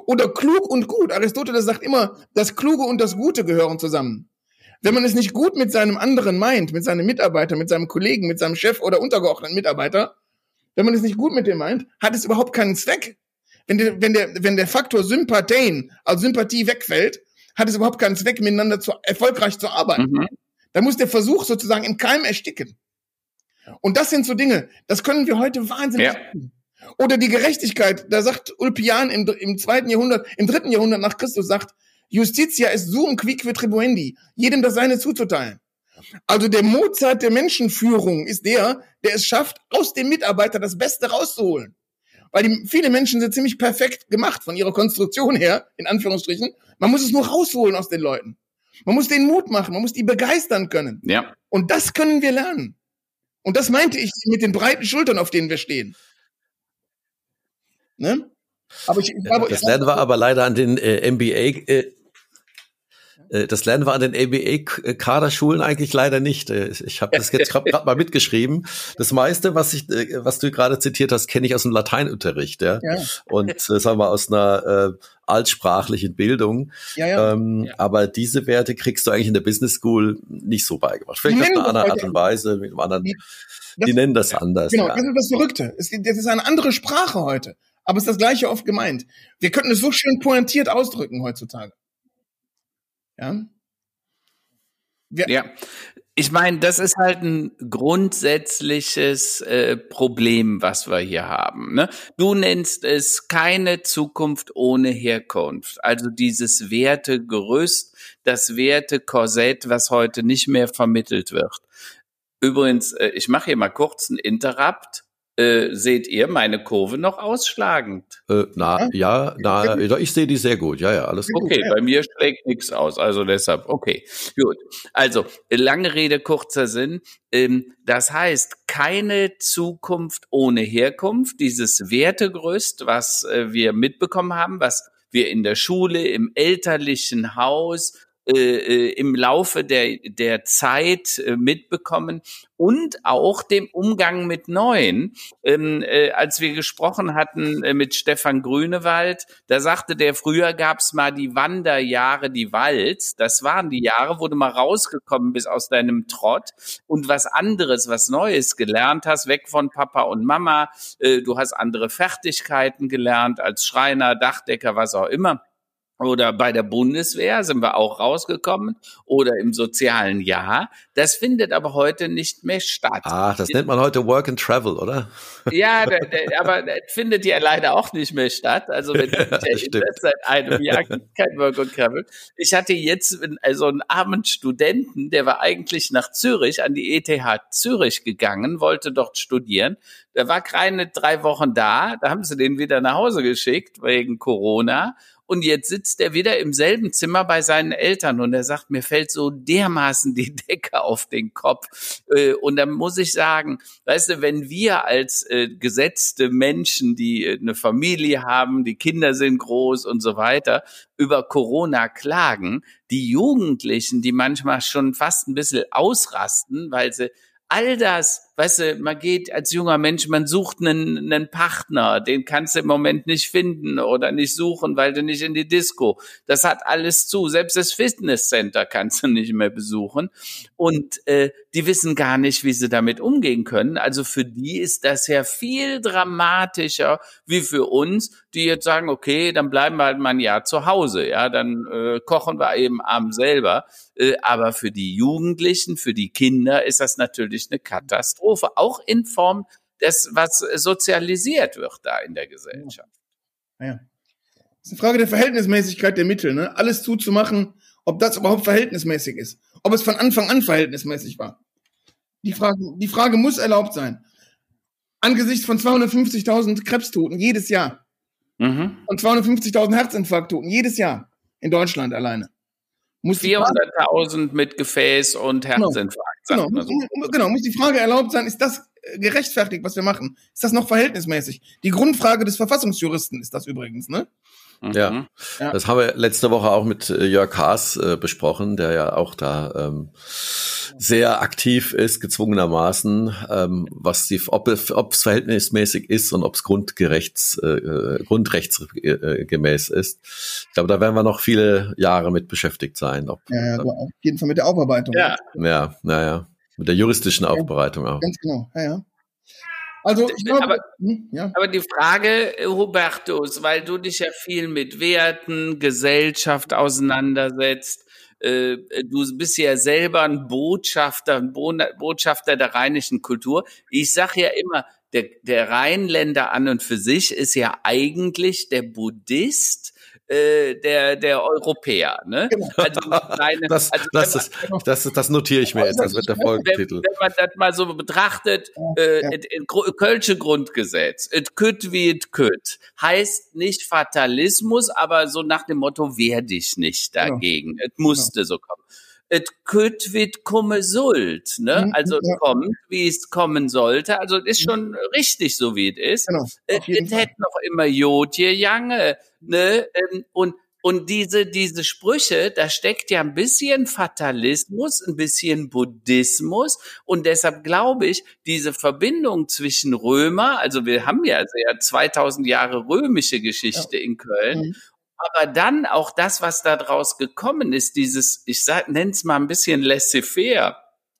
Oder klug und gut. Aristoteles sagt immer, das Kluge und das Gute gehören zusammen. Wenn man es nicht gut mit seinem anderen meint, mit seinem Mitarbeiter, mit seinem Kollegen, mit seinem Chef oder untergeordneten Mitarbeiter, wenn man es nicht gut mit dem meint, hat es überhaupt keinen Zweck. Wenn der, wenn der, wenn der Faktor Sympathien, also Sympathie wegfällt, hat es überhaupt keinen Zweck, miteinander zu, erfolgreich zu arbeiten. Mhm. Da muss der Versuch sozusagen im Keim ersticken. Und das sind so Dinge, das können wir heute wahnsinnig. Ja. Oder die Gerechtigkeit, da sagt Ulpian im, im zweiten Jahrhundert, im dritten Jahrhundert nach Christus sagt, Justitia ist sum quique tribuendi, jedem das seine zuzuteilen. Also der Mozart der Menschenführung ist der, der es schafft, aus dem Mitarbeiter das Beste rauszuholen. Weil die, viele Menschen sind ziemlich perfekt gemacht von ihrer Konstruktion her, in Anführungsstrichen. Man muss es nur rausholen aus den Leuten. Man muss den Mut machen, man muss die begeistern können. Ja. Und das können wir lernen. Und das meinte ich mit den breiten Schultern, auf denen wir stehen. Ne? Aber ich, ich glaube, das lernen wir aber leider an den äh, MBA äh, äh, das lernen wir an den ABA-Kaderschulen eigentlich leider nicht. Äh, ich habe das jetzt gerade mal mitgeschrieben. Das meiste, was ich, äh, was du gerade zitiert hast, kenne ich aus dem Lateinunterricht, ja. ja. Und äh, sagen wir aus einer äh, altsprachlichen Bildung. Ja, ja. Ähm, ja. Aber diese Werte kriegst du eigentlich in der Business School nicht so beigebracht. Vielleicht auf eine andere Art und Weise, mit einem anderen. Die, das, die nennen das anders. Genau, ja. das ist das Verrückte. Es, das ist eine andere Sprache heute. Aber es ist das Gleiche oft gemeint. Wir könnten es so schön pointiert ausdrücken heutzutage. Ja. Wir ja. Ich meine, das ist halt ein grundsätzliches äh, Problem, was wir hier haben. Ne? Du nennst es keine Zukunft ohne Herkunft. Also dieses Wertegerüst, das Wertekorsett, was heute nicht mehr vermittelt wird. Übrigens, äh, ich mache hier mal kurz einen Interrupt. Äh, seht ihr meine Kurve noch ausschlagend? Äh, na, ja, na, ich sehe die sehr gut. Ja, ja, alles gut. Okay, bei mir schlägt nichts aus, also deshalb, okay, gut. Also, lange Rede, kurzer Sinn. Ähm, das heißt, keine Zukunft ohne Herkunft. Dieses Wertegerüst, was äh, wir mitbekommen haben, was wir in der Schule, im elterlichen Haus, äh, äh, im Laufe der, der Zeit äh, mitbekommen und auch dem Umgang mit Neuen. Ähm, äh, als wir gesprochen hatten äh, mit Stefan Grünewald, da sagte der, früher gab's mal die Wanderjahre, die Walz. Das waren die Jahre, wo du mal rausgekommen bist aus deinem Trott und was anderes, was Neues gelernt hast, weg von Papa und Mama. Äh, du hast andere Fertigkeiten gelernt als Schreiner, Dachdecker, was auch immer oder bei der Bundeswehr sind wir auch rausgekommen oder im sozialen Jahr. Das findet aber heute nicht mehr statt. Ach, das nennt man heute Work and Travel, oder? Ja, aber das findet ja leider auch nicht mehr statt. Also wenn ich seit einem Jahr kein Work and Travel. Ich hatte jetzt also einen armen Studenten, der war eigentlich nach Zürich an die ETH Zürich gegangen, wollte dort studieren. Der war keine drei Wochen da. Da haben sie den wieder nach Hause geschickt wegen Corona. Und jetzt sitzt er wieder im selben Zimmer bei seinen Eltern und er sagt, mir fällt so dermaßen die Decke auf den Kopf. Äh, und dann muss ich sagen, weißt du, wenn wir als äh, gesetzte Menschen, die äh, eine Familie haben, die Kinder sind groß und so weiter, über Corona klagen, die Jugendlichen, die manchmal schon fast ein bisschen ausrasten, weil sie all das, weißt du, man geht als junger Mensch, man sucht einen, einen Partner, den kannst du im Moment nicht finden oder nicht suchen, weil du nicht in die Disco. Das hat alles zu. Selbst das Fitnesscenter kannst du nicht mehr besuchen. Und äh, die wissen gar nicht, wie sie damit umgehen können. Also für die ist das ja viel dramatischer wie für uns, die jetzt sagen, okay, dann bleiben wir halt mal ein Jahr zu Hause. Ja, dann äh, kochen wir eben abends selber. Äh, aber für die Jugendlichen, für die Kinder ist das natürlich eine Katastrophe, auch in Form des, was sozialisiert wird da in der Gesellschaft. Ja. Das ist eine Frage der Verhältnismäßigkeit der Mittel, ne? Alles zuzumachen, ob das überhaupt verhältnismäßig ist. Ob es von Anfang an verhältnismäßig war. Die Frage, die Frage muss erlaubt sein. Angesichts von 250.000 Krebstoten jedes Jahr. Mhm. Und 250.000 Herzinfarkttoten jedes Jahr in Deutschland alleine. 400.000 mit Gefäß und genau. Herzinfarkt. Genau, genau. So. genau, muss die Frage erlaubt sein, ist das gerechtfertigt, was wir machen? Ist das noch verhältnismäßig? Die Grundfrage des Verfassungsjuristen ist das übrigens, ne? Ja. Mhm. ja, das haben wir letzte Woche auch mit äh, Jörg Haas äh, besprochen, der ja auch da ähm, sehr aktiv ist, gezwungenermaßen, ähm, was die, ob es verhältnismäßig ist und ob es grundgerechts, äh, äh grundrechtsgemäß ist. Ich glaube, da werden wir noch viele Jahre mit beschäftigt sein. Ob, ja, ja, auf jeden Fall mit der Aufarbeitung. Ja, ja, naja. Mit der juristischen Aufbereitung auch. Ganz genau, ja, ja. Also glaube, aber, hm, ja. aber die Frage, Hubertus, weil du dich ja viel mit Werten, Gesellschaft auseinandersetzt, äh, du bist ja selber ein Botschafter, ein Botschafter der rheinischen Kultur. Ich sage ja immer, der, der Rheinländer an und für sich ist ja eigentlich der Buddhist, äh, der, der Europäer. Ne? Genau. Also seine, das, also das, ist, das, ist, das notiere ich mir jetzt, das wird der Folgentitel. Wenn, wenn man das mal so betrachtet, äh, ja. Kölsche Grundgesetz, et kütt wie et kütt, heißt nicht Fatalismus, aber so nach dem Motto, wehr dich nicht dagegen. Ja. Es musste ja. so kommen et kütt wit komme sollt, ne? Mhm, also ja. kommt, wie es kommen sollte. Also ist mhm. schon richtig, so wie es ist. Genau, es hätte noch immer Jodje Jange, ne? Ähm, und und diese, diese Sprüche, da steckt ja ein bisschen Fatalismus, ein bisschen Buddhismus. Und deshalb glaube ich, diese Verbindung zwischen Römer, also wir haben ja sehr 2000 Jahre römische Geschichte ja. in Köln. Mhm aber dann auch das, was da draus gekommen ist, dieses, ich nenne es mal ein bisschen laissez-faire,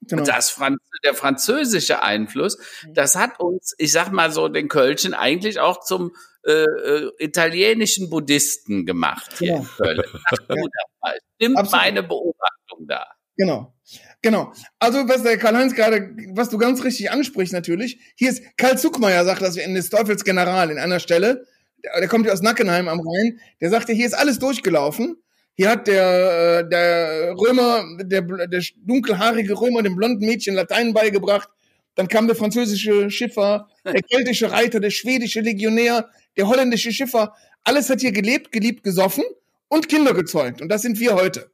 Genau. Das Franz der französische Einfluss, mhm. das hat uns, ich sag mal so, den Kölschen eigentlich auch zum äh, äh, italienischen Buddhisten gemacht hier genau. in Köln. Stimmt Absolut. meine Beobachtung da? Genau. Genau. Also, was der Karl-Heinz gerade, was du ganz richtig ansprichst natürlich, hier ist Karl Zuckmeier sagt das in des Teufels General in einer Stelle, der kommt ja aus Nackenheim am Rhein, der sagte, hier ist alles durchgelaufen. Hier hat der, äh, der Römer, der, der dunkelhaarige Römer dem blonden Mädchen Latein beigebracht. Dann kam der französische Schiffer, der keltische Reiter, der schwedische Legionär, der holländische Schiffer. Alles hat hier gelebt, geliebt, gesoffen und Kinder gezeugt. Und das sind wir heute.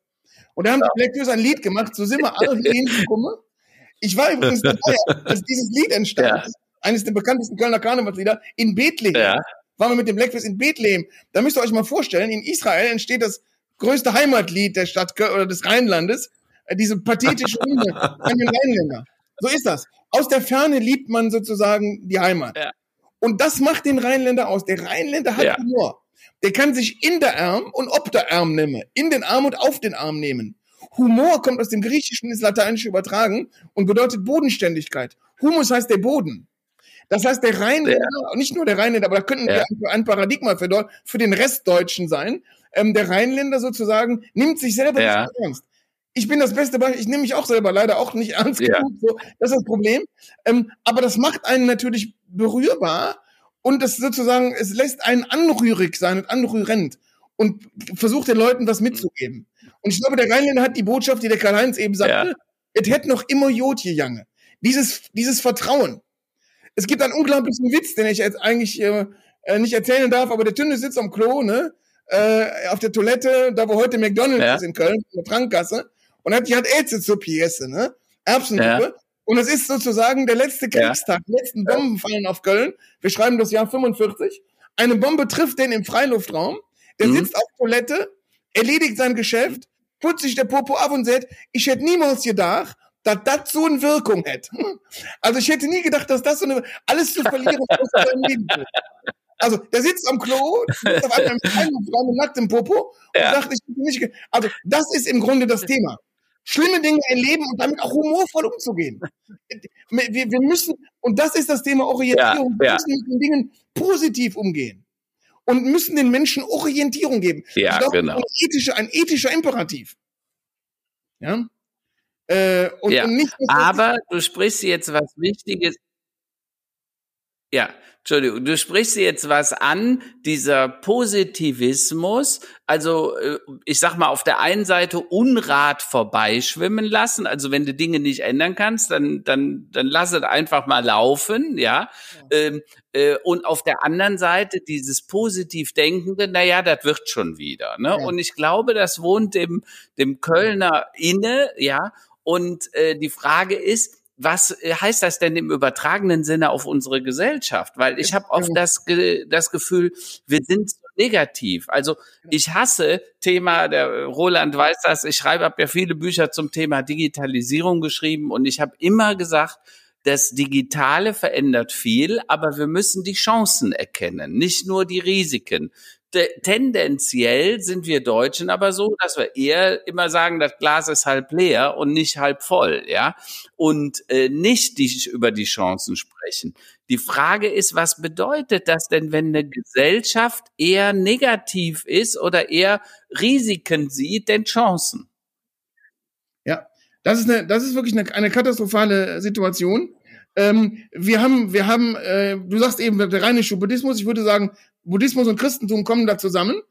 Und da haben die Black ein Lied gemacht, so sind wir alle hier hingekommen. Ich war übrigens dabei, als dieses Lied entstand. Ja. Eines der bekanntesten Kölner Karnevalslieder in Bethlehem. Ja waren wir mit dem Blackfest in Bethlehem. Da müsst ihr euch mal vorstellen, in Israel entsteht das größte Heimatlied der Stadt oder des Rheinlandes, äh, diese pathetische Hymne an den Rheinländer. So ist das. Aus der Ferne liebt man sozusagen die Heimat. Ja. Und das macht den Rheinländer aus. Der Rheinländer hat ja. Humor. Der kann sich in der Arm und ob der Arm nehmen. In den Arm und auf den Arm nehmen. Humor kommt aus dem Griechischen ins Lateinische übertragen und bedeutet Bodenständigkeit. Humus heißt der Boden. Das heißt, der Rheinländer, ja. nicht nur der Rheinländer, aber da könnten ja. wir ein Paradigma für, für den Restdeutschen sein. Ähm, der Rheinländer sozusagen nimmt sich selber ja. nicht ernst. Ich bin das beste Beispiel. Ich nehme mich auch selber leider auch nicht ernst genug. So, das ist das Problem. Ähm, aber das macht einen natürlich berührbar und das sozusagen, es lässt einen anrührig sein und anrührend und versucht den Leuten was mitzugeben. Und ich glaube, der Rheinländer hat die Botschaft, die der Karl-Heinz eben sagte, es hätte noch immer Jod Jange. Dieses, dieses Vertrauen. Es gibt einen unglaublichen Witz, den ich jetzt eigentlich äh, äh, nicht erzählen darf, aber der Tünde sitzt am Klo, ne? Äh, auf der Toilette, da wo heute McDonalds ja. ist in Köln, in der Trankgasse, und hat, die hat Ärztesuppe gegessen, ne? Erbsensuppe. Ja. Und es ist sozusagen der letzte Kriegstag, die letzten Bomben fallen auf Köln. Wir schreiben das Jahr 45. Eine Bombe trifft den im Freiluftraum. Der mhm. sitzt auf Toilette, erledigt sein Geschäft, putzt sich der Popo ab und sagt, ich hätte niemals gedacht, dass das so eine Wirkung hätte. Also ich hätte nie gedacht, dass das so eine, alles zu verlieren, was dein Leben Also der sitzt am Klo, auf einmal mit nacktem Popo und ja. sagt, ich bin nicht, also das ist im Grunde das Thema. Schlimme Dinge erleben und damit auch humorvoll umzugehen. Wir, wir müssen, und das ist das Thema Orientierung, ja, ja. wir müssen mit den Dingen positiv umgehen und müssen den Menschen Orientierung geben. Ja, ich glaube, genau. ein, ethischer, ein ethischer Imperativ. Ja. Äh, und, ja. und nicht, Aber du sprichst jetzt was Wichtiges. Ja, Entschuldigung, du sprichst jetzt was an, dieser Positivismus, also äh, ich sag mal auf der einen Seite Unrat vorbeischwimmen lassen, also wenn du Dinge nicht ändern kannst, dann dann dann lass es einfach mal laufen, ja. ja. Ähm, äh, und auf der anderen Seite dieses positiv denkende, na ja, das wird schon wieder, ne? Ja. Und ich glaube, das wohnt dem dem Kölner inne, ja. Und äh, die Frage ist, was äh, heißt das denn im übertragenen Sinne auf unsere Gesellschaft? Weil ich habe oft das, das Gefühl, wir sind so negativ. Also ich hasse Thema, der Roland weiß das, ich schreibe, habe ja viele Bücher zum Thema Digitalisierung geschrieben und ich habe immer gesagt, das Digitale verändert viel, aber wir müssen die Chancen erkennen, nicht nur die Risiken tendenziell sind wir Deutschen aber so, dass wir eher immer sagen, das Glas ist halb leer und nicht halb voll, ja, und äh, nicht die, über die Chancen sprechen. Die Frage ist, was bedeutet das denn, wenn eine Gesellschaft eher negativ ist oder eher Risiken sieht, denn Chancen? Ja, das ist eine, das ist wirklich eine, eine katastrophale Situation. Ähm, wir haben, wir haben, äh, du sagst eben der rheinische Buddhismus. Ich würde sagen, Buddhismus und Christentum kommen da zusammen.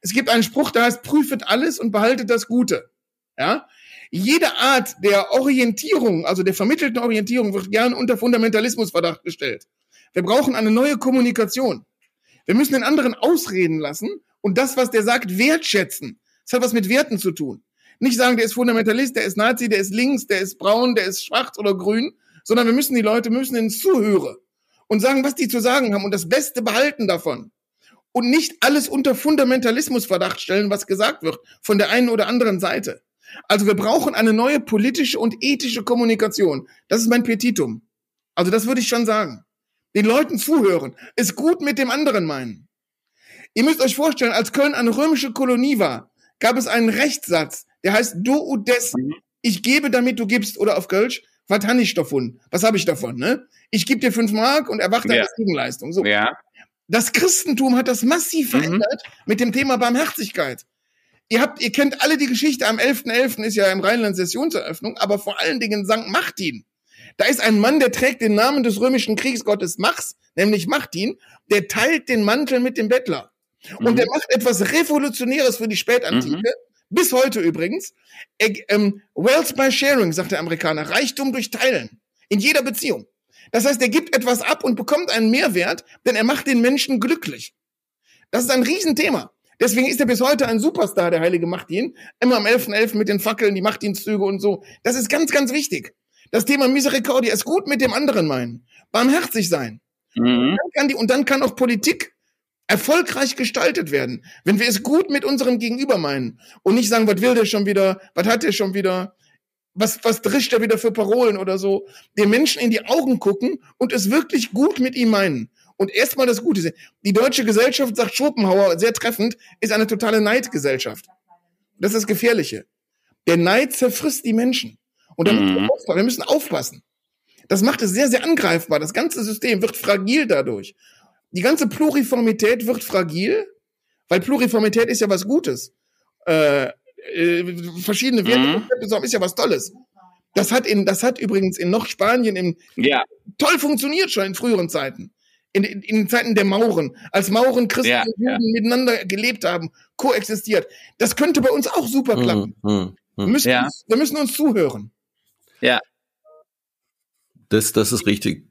Es gibt einen Spruch, der heißt, prüfet alles und behaltet das Gute. Ja? Jede Art der Orientierung, also der vermittelten Orientierung, wird gern unter Fundamentalismusverdacht gestellt. Wir brauchen eine neue Kommunikation. Wir müssen den anderen ausreden lassen und das, was der sagt, wertschätzen. Das hat was mit Werten zu tun. Nicht sagen, der ist Fundamentalist, der ist Nazi, der ist links, der ist braun, der ist schwarz oder grün, sondern wir müssen die Leute, müssen ihnen zuhören und sagen, was die zu sagen haben und das Beste behalten davon und nicht alles unter Fundamentalismusverdacht stellen, was gesagt wird von der einen oder anderen Seite. Also wir brauchen eine neue politische und ethische Kommunikation. Das ist mein Petitum. Also das würde ich schon sagen. Den Leuten zuhören, es gut mit dem anderen meinen. Ihr müsst euch vorstellen, als Köln eine römische Kolonie war, gab es einen Rechtssatz, der heißt du und des. Mhm. Ich gebe, damit du gibst, oder auf Kölsch, was habe ich davon? Was habe ich davon? Ne? Ich gebe dir fünf Mark und erwacht ja. als Gegenleistung. So. Ja. Das Christentum hat das massiv mhm. verändert mhm. mit dem Thema Barmherzigkeit. Ihr habt, ihr kennt alle die Geschichte, am 11.11. .11. ist ja im Rheinland Sessionseröffnung, aber vor allen Dingen St. Martin. Da ist ein Mann, der trägt den Namen des römischen Kriegsgottes Machs, nämlich Martin, der teilt den Mantel mit dem Bettler. Mhm. Und der macht etwas Revolutionäres für die Spätantike, mhm. bis heute übrigens. Er, ähm, Wealth by Sharing, sagt der Amerikaner, Reichtum durch Teilen. In jeder Beziehung. Das heißt, er gibt etwas ab und bekommt einen Mehrwert, denn er macht den Menschen glücklich. Das ist ein Riesenthema. Deswegen ist er bis heute ein Superstar, der heilige Martin. Immer am 11.11. .11. mit den Fackeln, die Machtdienstzüge und so. Das ist ganz, ganz wichtig. Das Thema Misericordia ist gut mit dem anderen meinen. Barmherzig sein. Mhm. Dann die, und dann kann auch Politik erfolgreich gestaltet werden, wenn wir es gut mit unserem Gegenüber meinen und nicht sagen, was will der schon wieder, was hat der schon wieder, was, was drischt er wieder für Parolen oder so, den Menschen in die Augen gucken und es wirklich gut mit ihm meinen. Und erstmal das Gute sehen. Die deutsche Gesellschaft, sagt Schopenhauer sehr treffend, ist eine totale Neidgesellschaft. Das ist das Gefährliche. Der Neid zerfrisst die Menschen. Und da müssen wir, mhm. wir müssen aufpassen. Das macht es sehr, sehr angreifbar. Das ganze System wird fragil dadurch. Die ganze Pluriformität wird fragil, weil Pluriformität ist ja was Gutes. Äh, äh, verschiedene Werte mhm. ist ja was Tolles. Das hat in, das hat übrigens in noch Spanien im, ja. toll funktioniert schon in früheren Zeiten. In, in, in Zeiten der Mauren, als Mauren, Christen ja, und Juden ja. miteinander gelebt haben, koexistiert. Das könnte bei uns auch super mhm, klappen. Mhm, mhm, wir, müssen ja. uns, wir müssen uns zuhören. Ja. Das, das ist richtig.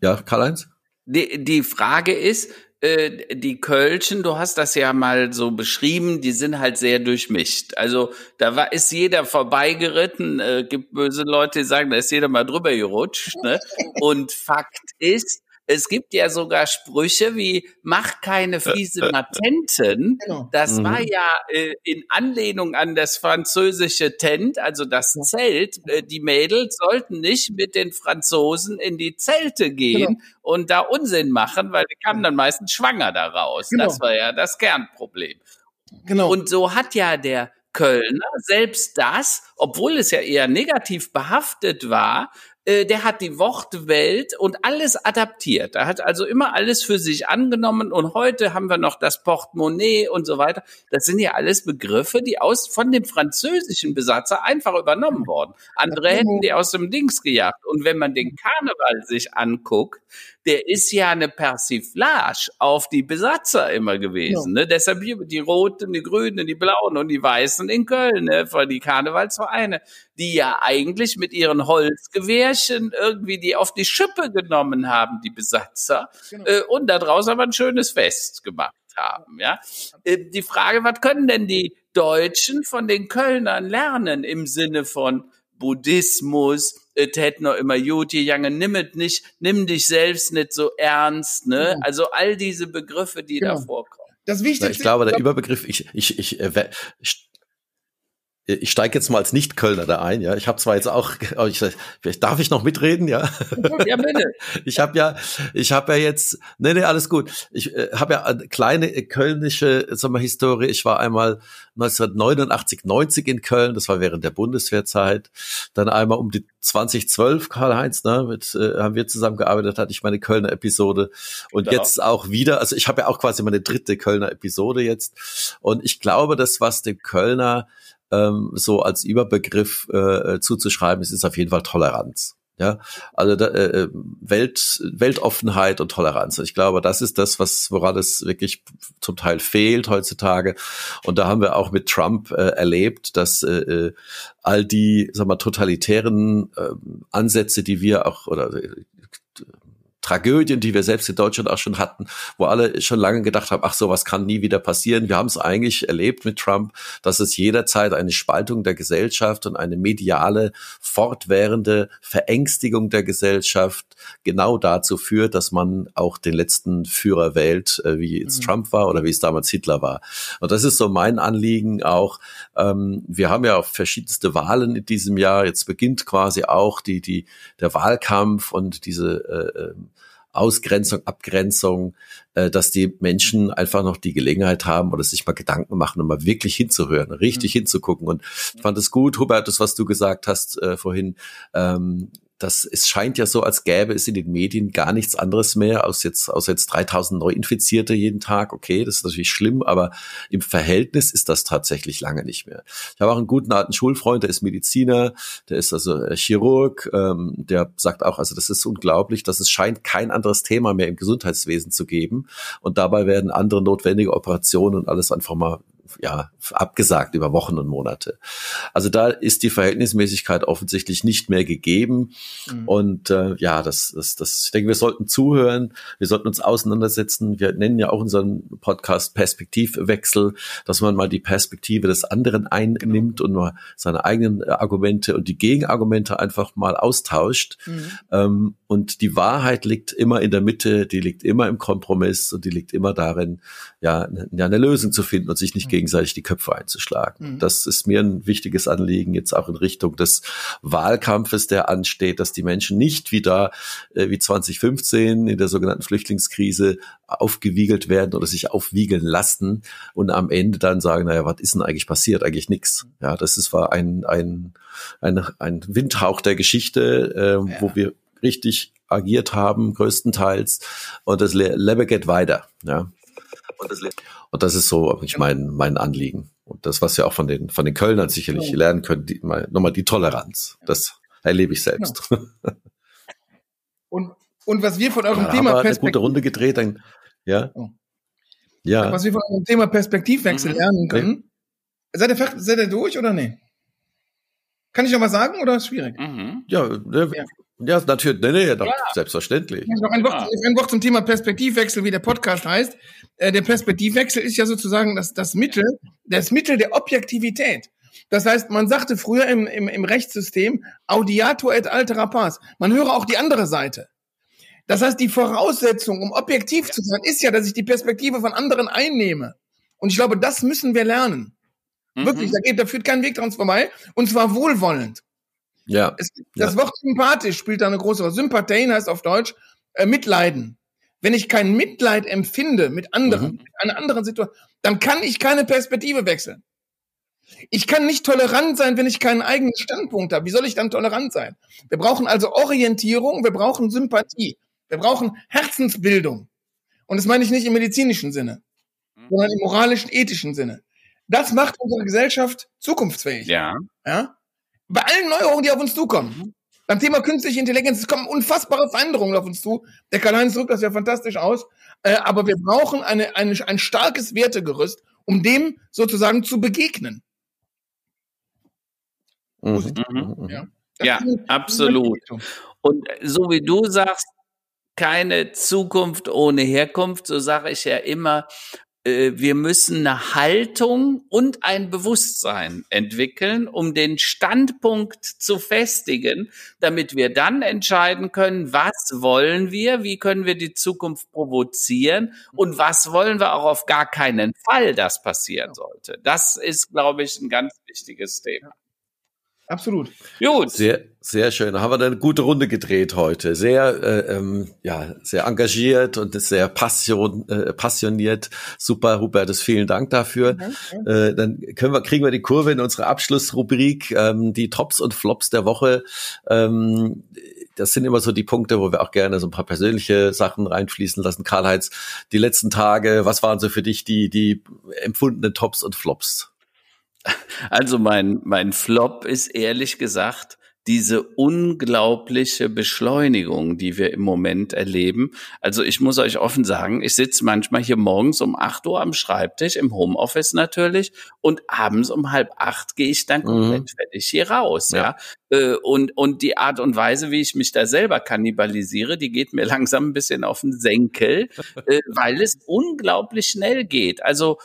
Ja, Karl-Heinz? Die, die Frage ist, äh, die Kölschen, du hast das ja mal so beschrieben, die sind halt sehr durchmischt. Also da war, ist jeder vorbeigeritten, äh, gibt böse Leute, die sagen, da ist jeder mal drüber gerutscht. Ne? Und Fakt ist, es gibt ja sogar Sprüche wie mach keine fiese Matenten. Genau. Das mhm. war ja äh, in Anlehnung an das französische Tent, also das Zelt. Äh, die Mädels sollten nicht mit den Franzosen in die Zelte gehen genau. und da Unsinn machen, weil die kamen dann meistens schwanger daraus. Genau. Das war ja das Kernproblem. Genau. Und so hat ja der Kölner selbst das, obwohl es ja eher negativ behaftet war, der hat die Wortwelt und alles adaptiert. Er hat also immer alles für sich angenommen und heute haben wir noch das Portemonnaie und so weiter. Das sind ja alles Begriffe, die aus von dem französischen Besatzer einfach übernommen worden. Andere hätten die aus dem Dings gejagt. Und wenn man den Karneval sich anguckt, der ist ja eine Persiflage auf die Besatzer immer gewesen. Ja. Ne? Deshalb hier die Roten, die Grünen, die Blauen und die Weißen in Köln, ne? von die Karnevalsvereine, die ja eigentlich mit ihren Holzgewehrchen irgendwie die auf die Schippe genommen haben, die Besatzer, genau. äh, und daraus aber ein schönes Fest gemacht haben. Ja, äh, die Frage, was können denn die Deutschen von den Kölnern lernen im Sinne von Buddhismus, et hätt noch immer Juti, Jange, nimm es nicht, nimm dich selbst nicht so ernst, ne? Genau. Also all diese Begriffe, die genau. da vorkommen. Das Wichtigste. Ich glaube, der Überbegriff, ich, ich, ich, äh, ich ich steige jetzt mal als Nicht-Kölner da ein, ja. Ich habe zwar jetzt auch, ich, vielleicht darf ich noch mitreden, ja. Ja, bitte. Ich habe ja, ich habe ja jetzt, nee, nee, alles gut. Ich äh, habe ja eine kleine kölnische, sag mal, Historie. Ich war einmal 1989, 90 in Köln, das war während der Bundeswehrzeit. Dann einmal um die 2012, Karl-Heinz, ne, mit, äh, haben wir zusammengearbeitet, hatte ich meine Kölner Episode. Und genau. jetzt auch wieder, also ich habe ja auch quasi meine dritte Kölner Episode jetzt. Und ich glaube, das, was dem Kölner ähm, so als Überbegriff äh, äh, zuzuschreiben ist, ist auf jeden Fall Toleranz. Ja, also da, äh, äh, Welt, Weltoffenheit und Toleranz. Ich glaube, das ist das, was woran es wirklich zum Teil fehlt heutzutage. Und da haben wir auch mit Trump äh, erlebt, dass äh, äh all die, sag mal, totalitären äh, Ansätze, die wir auch oder Tragödien, die wir selbst in Deutschland auch schon hatten, wo alle schon lange gedacht haben, ach, sowas kann nie wieder passieren. Wir haben es eigentlich erlebt mit Trump, dass es jederzeit eine Spaltung der Gesellschaft und eine mediale, fortwährende Verängstigung der Gesellschaft genau dazu führt, dass man auch den letzten Führer wählt, äh, wie es mhm. Trump war oder wie es damals Hitler war. Und das ist so mein Anliegen auch. Ähm, wir haben ja auch verschiedenste Wahlen in diesem Jahr. Jetzt beginnt quasi auch die, die, der Wahlkampf und diese äh, ähm, Ausgrenzung, Abgrenzung, äh, dass die Menschen einfach noch die Gelegenheit haben oder sich mal Gedanken machen und mal wirklich hinzuhören, richtig mhm. hinzugucken. Und ich fand es gut, Hubert, das, was du gesagt hast äh, vorhin, ähm, das, es scheint ja so, als gäbe es in den Medien gar nichts anderes mehr, aus jetzt, aus jetzt 3000 Neuinfizierte jeden Tag. Okay, das ist natürlich schlimm, aber im Verhältnis ist das tatsächlich lange nicht mehr. Ich habe auch einen guten alten Schulfreund, der ist Mediziner, der ist also äh, Chirurg, ähm, der sagt auch, also das ist unglaublich, dass es scheint kein anderes Thema mehr im Gesundheitswesen zu geben. Und dabei werden andere notwendige Operationen und alles einfach mal ja, abgesagt über Wochen und Monate. Also da ist die Verhältnismäßigkeit offensichtlich nicht mehr gegeben. Mhm. Und äh, ja, das, das, das, ich denke, wir sollten zuhören, wir sollten uns auseinandersetzen. Wir nennen ja auch unseren Podcast Perspektivwechsel, dass man mal die Perspektive des anderen einnimmt genau. und mal seine eigenen Argumente und die Gegenargumente einfach mal austauscht. Mhm. Ähm, und die Wahrheit liegt immer in der Mitte, die liegt immer im Kompromiss und die liegt immer darin, ja, ja eine Lösung zu finden und sich nicht mhm. Gegenseitig die Köpfe einzuschlagen. Mhm. Das ist mir ein wichtiges Anliegen jetzt auch in Richtung des Wahlkampfes, der ansteht, dass die Menschen nicht wieder äh, wie 2015 in der sogenannten Flüchtlingskrise aufgewiegelt werden oder sich aufwiegeln lassen und am Ende dann sagen, naja, was ist denn eigentlich passiert? Eigentlich nichts. Mhm. Ja, das ist war ein, ein, ein, ein Windhauch der Geschichte, äh, ja. wo wir richtig agiert haben, größtenteils. Und das Lebe geht weiter. Ja. Und das, und das ist so ich mein, mein Anliegen. Und das, was wir auch von den, von den Kölnern sicherlich ja. lernen können, die, mal, nochmal die Toleranz. Das erlebe ich selbst. Ja. Und, und was wir von eurem ja, Thema Perspektiv... eine gute Runde gedreht, dann, ja. Oh. Ja. Was wir von eurem Thema Perspektivwechsel mhm. lernen können. Nee. Seid ihr, seid ihr durch oder nee? Kann ich noch was sagen oder ist schwierig? Mhm. Ja, ne, ja, ja, natürlich, nee, nee, doch, selbstverständlich. Noch ein Wort, ein Wort zum Thema Perspektivwechsel, wie der Podcast heißt. Äh, der Perspektivwechsel ist ja sozusagen das, das Mittel, das Mittel der Objektivität. Das heißt, man sagte früher im, im, im Rechtssystem, audiatur et altera pars. Man höre auch die andere Seite. Das heißt, die Voraussetzung, um objektiv zu sein, ist ja, dass ich die Perspektive von anderen einnehme. Und ich glaube, das müssen wir lernen. Mhm. Wirklich, da, geht, da führt kein Weg dran vorbei. Und zwar wohlwollend. Ja. Es, das ja. Wort sympathisch spielt da eine große Rolle. Sympathien heißt auf Deutsch äh, Mitleiden. Wenn ich kein Mitleid empfinde mit anderen, mhm. mit einer anderen Situation, dann kann ich keine Perspektive wechseln. Ich kann nicht tolerant sein, wenn ich keinen eigenen Standpunkt habe. Wie soll ich dann tolerant sein? Wir brauchen also Orientierung, wir brauchen Sympathie, wir brauchen Herzensbildung. Und das meine ich nicht im medizinischen Sinne, mhm. sondern im moralischen, ethischen Sinne. Das macht unsere Gesellschaft zukunftsfähig. Ja. Ja? bei allen Neuerungen, die auf uns zukommen. Beim Thema künstliche Intelligenz, es kommen unfassbare Veränderungen auf uns zu. Der Karl-Heinz drückt das ja fantastisch aus. Äh, aber wir brauchen eine, eine, ein starkes Wertegerüst, um dem sozusagen zu begegnen. Mhm. Mhm. Ja, ja absolut. Und so wie du sagst, keine Zukunft ohne Herkunft, so sage ich ja immer, wir müssen eine Haltung und ein Bewusstsein entwickeln, um den Standpunkt zu festigen, damit wir dann entscheiden können, was wollen wir, wie können wir die Zukunft provozieren und was wollen wir auch auf gar keinen Fall, dass passieren sollte. Das ist, glaube ich, ein ganz wichtiges Thema. Absolut. Gut. Sehr, sehr schön. Da haben wir eine gute Runde gedreht heute. Sehr, äh, ähm, ja, sehr engagiert und sehr passion, äh, passioniert. Super, Hubertus, vielen Dank dafür. Mhm. Äh, dann können wir, kriegen wir die Kurve in unsere Abschlussrubrik, ähm, die Tops und Flops der Woche. Ähm, das sind immer so die Punkte, wo wir auch gerne so ein paar persönliche Sachen reinfließen lassen. Karl-Heinz, die letzten Tage, was waren so für dich die, die empfundenen Tops und Flops? Also mein, mein Flop ist ehrlich gesagt diese unglaubliche Beschleunigung, die wir im Moment erleben. Also ich muss euch offen sagen, ich sitze manchmal hier morgens um acht Uhr am Schreibtisch, im Homeoffice natürlich, und abends um halb acht gehe ich dann komplett mhm. fertig hier raus. Ja. ja. Äh, und, und die Art und Weise, wie ich mich da selber kannibalisiere, die geht mir langsam ein bisschen auf den Senkel, äh, weil es unglaublich schnell geht. Also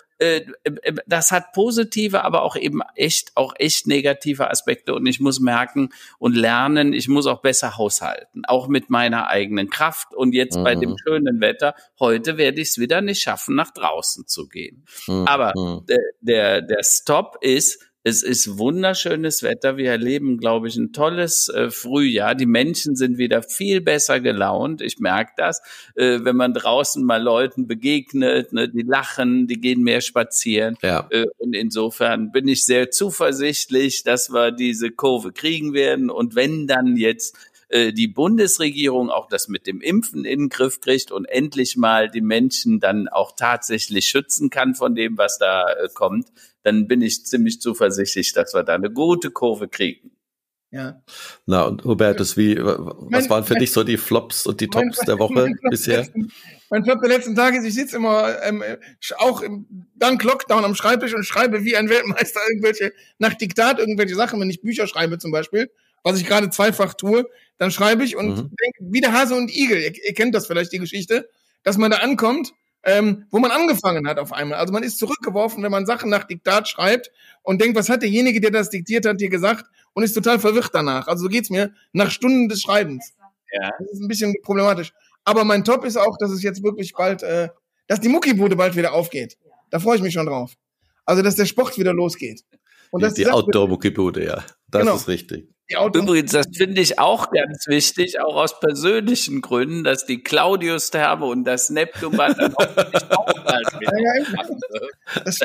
das hat positive, aber auch eben echt, auch echt negative Aspekte. Und ich muss merken und lernen, ich muss auch besser haushalten, auch mit meiner eigenen Kraft. Und jetzt mhm. bei dem mhm. schönen Wetter, heute werde ich es wieder nicht schaffen, nach draußen zu gehen. Mhm. Aber der, der, der Stop ist, es ist wunderschönes Wetter. Wir erleben, glaube ich, ein tolles äh, Frühjahr. Die Menschen sind wieder viel besser gelaunt. Ich merke das, äh, wenn man draußen mal Leuten begegnet. Ne, die lachen, die gehen mehr spazieren. Ja. Äh, und insofern bin ich sehr zuversichtlich, dass wir diese Kurve kriegen werden. Und wenn dann jetzt äh, die Bundesregierung auch das mit dem Impfen in den Griff kriegt und endlich mal die Menschen dann auch tatsächlich schützen kann von dem, was da äh, kommt, dann bin ich ziemlich zuversichtlich, dass wir da eine gute Kurve kriegen. Ja. Na, und Hubertus, wie, was mein, waren für mein, dich so die Flops und die Tops mein, der Woche bisher? Letzten, mein Flop der letzten Tage ist, ich sitze immer ähm, auch im, dank Lockdown am Schreibtisch und schreibe wie ein Weltmeister irgendwelche, nach Diktat irgendwelche Sachen, wenn ich Bücher schreibe zum Beispiel, was ich gerade zweifach tue, dann schreibe ich und mhm. denke, wie der Hase und Igel, ihr, ihr kennt das vielleicht, die Geschichte, dass man da ankommt ähm, wo man angefangen hat auf einmal. Also man ist zurückgeworfen, wenn man Sachen nach Diktat schreibt und denkt, was hat derjenige, der das diktiert hat, dir gesagt und ist total verwirrt danach. Also so geht's mir nach Stunden des Schreibens. Ja. Das ist ein bisschen problematisch. Aber mein Top ist auch, dass es jetzt wirklich bald, äh, dass die Muckibude bald wieder aufgeht. Da freue ich mich schon drauf. Also, dass der Sport wieder losgeht. Und die, die Outdoor-Muckibude, ja. Das genau. ist richtig. Übrigens, das finde ich auch ganz wichtig, auch aus persönlichen Gründen, dass die Claudius-Therme und das Neptunbad dann auch bald das,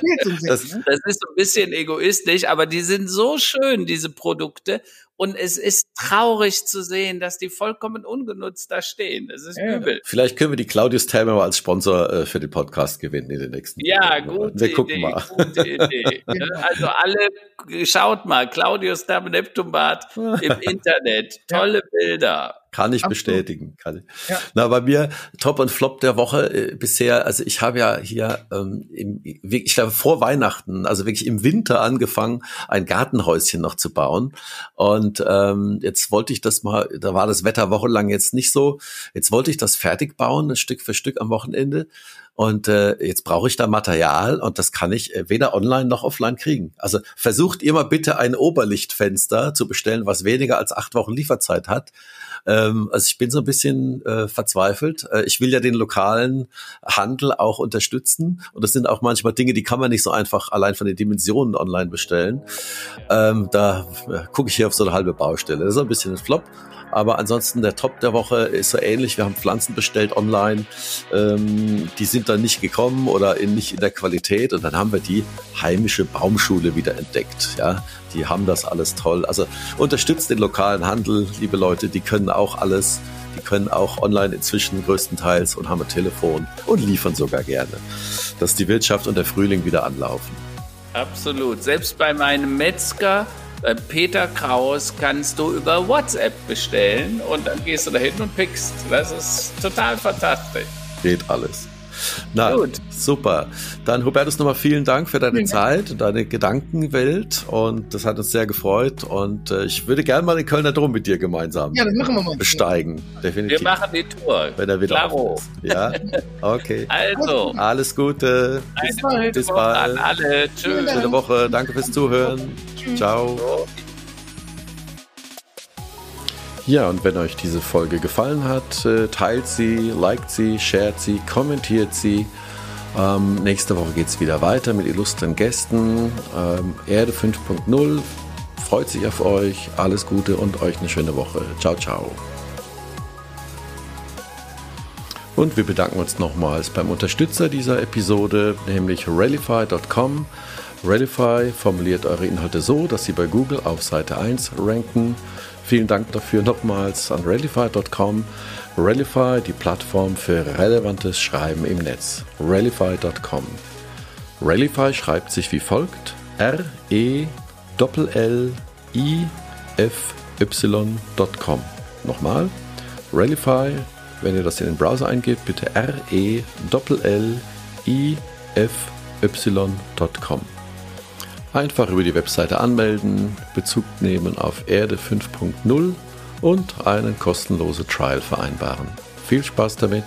das, ne? das ist so ein bisschen egoistisch, aber die sind so schön, diese Produkte. Und es ist traurig zu sehen, dass die vollkommen ungenutzt da stehen. Es ist ja. übel. Vielleicht können wir die Claudius Therme mal als Sponsor äh, für den Podcast gewinnen in den nächsten Ja, gut. Wir gucken Idee, mal. Gute Idee. also alle, schaut mal, Claudius Therme Neptunbad im Internet. Tolle Bilder. Kann ich Absolut. bestätigen. Kann ich. Ja. Na, bei mir Top und Flop der Woche äh, bisher, also ich habe ja hier ähm, im, ich glaube vor Weihnachten, also wirklich im Winter angefangen, ein Gartenhäuschen noch zu bauen. Und ähm, jetzt wollte ich das mal, da war das Wetter wochenlang jetzt nicht so. Jetzt wollte ich das fertig bauen, Stück für Stück am Wochenende. Und äh, jetzt brauche ich da Material und das kann ich äh, weder online noch offline kriegen. Also versucht ihr mal bitte ein Oberlichtfenster zu bestellen, was weniger als acht Wochen Lieferzeit hat. Ähm, also ich bin so ein bisschen äh, verzweifelt. Äh, ich will ja den lokalen Handel auch unterstützen. Und das sind auch manchmal Dinge, die kann man nicht so einfach allein von den Dimensionen online bestellen. Ähm, da äh, gucke ich hier auf so eine halbe Baustelle. Das ist ein bisschen ein Flop. Aber ansonsten der Top der Woche ist so ähnlich. Wir haben Pflanzen bestellt online. Ähm, die sind dann nicht gekommen oder in, nicht in der Qualität. Und dann haben wir die heimische Baumschule wieder entdeckt. Ja, die haben das alles toll. Also unterstützt den lokalen Handel, liebe Leute. Die können auch alles. Die können auch online inzwischen größtenteils und haben ein Telefon und liefern sogar gerne, dass die Wirtschaft und der Frühling wieder anlaufen. Absolut. Selbst bei meinem Metzger Peter Kraus kannst du über WhatsApp bestellen und dann gehst du da hin und pickst. Das ist total fantastisch. Geht alles. Na, Gut. super. Dann Hubertus nochmal vielen Dank für deine ja. Zeit und deine Gedankenwelt und das hat uns sehr gefreut und äh, ich würde gerne mal den Kölner Dom mit dir gemeinsam ja, das machen wir mal. besteigen. Definitiv. Wir machen die Tour. Wenn er wieder Klaro. ist. Ja, okay. Also. Alles Gute. Bis bald. Bis bald. An alle. Tschüss. Schöne Woche. Danke fürs Zuhören. Ciao. Ja, und wenn euch diese Folge gefallen hat, äh, teilt sie, liked sie, shared sie, kommentiert sie. Ähm, nächste Woche geht es wieder weiter mit illustren Gästen. Ähm, Erde 5.0 freut sich auf euch. Alles Gute und euch eine schöne Woche. Ciao, ciao. Und wir bedanken uns nochmals beim Unterstützer dieser Episode, nämlich Rallify.com. Rallify formuliert eure Inhalte so, dass sie bei Google auf Seite 1 ranken. Vielen Dank dafür nochmals an Rallify.com. Rallify, die Plattform für relevantes Schreiben im Netz. Rallify.com. Rallify schreibt sich wie folgt: R-E-L-L-I-F-Y.com. Nochmal: Rallify, wenn ihr das in den Browser eingebt, bitte R-E-L-L-I-F-Y.com. Einfach über die Webseite anmelden, Bezug nehmen auf Erde 5.0 und einen kostenlosen Trial vereinbaren. Viel Spaß damit!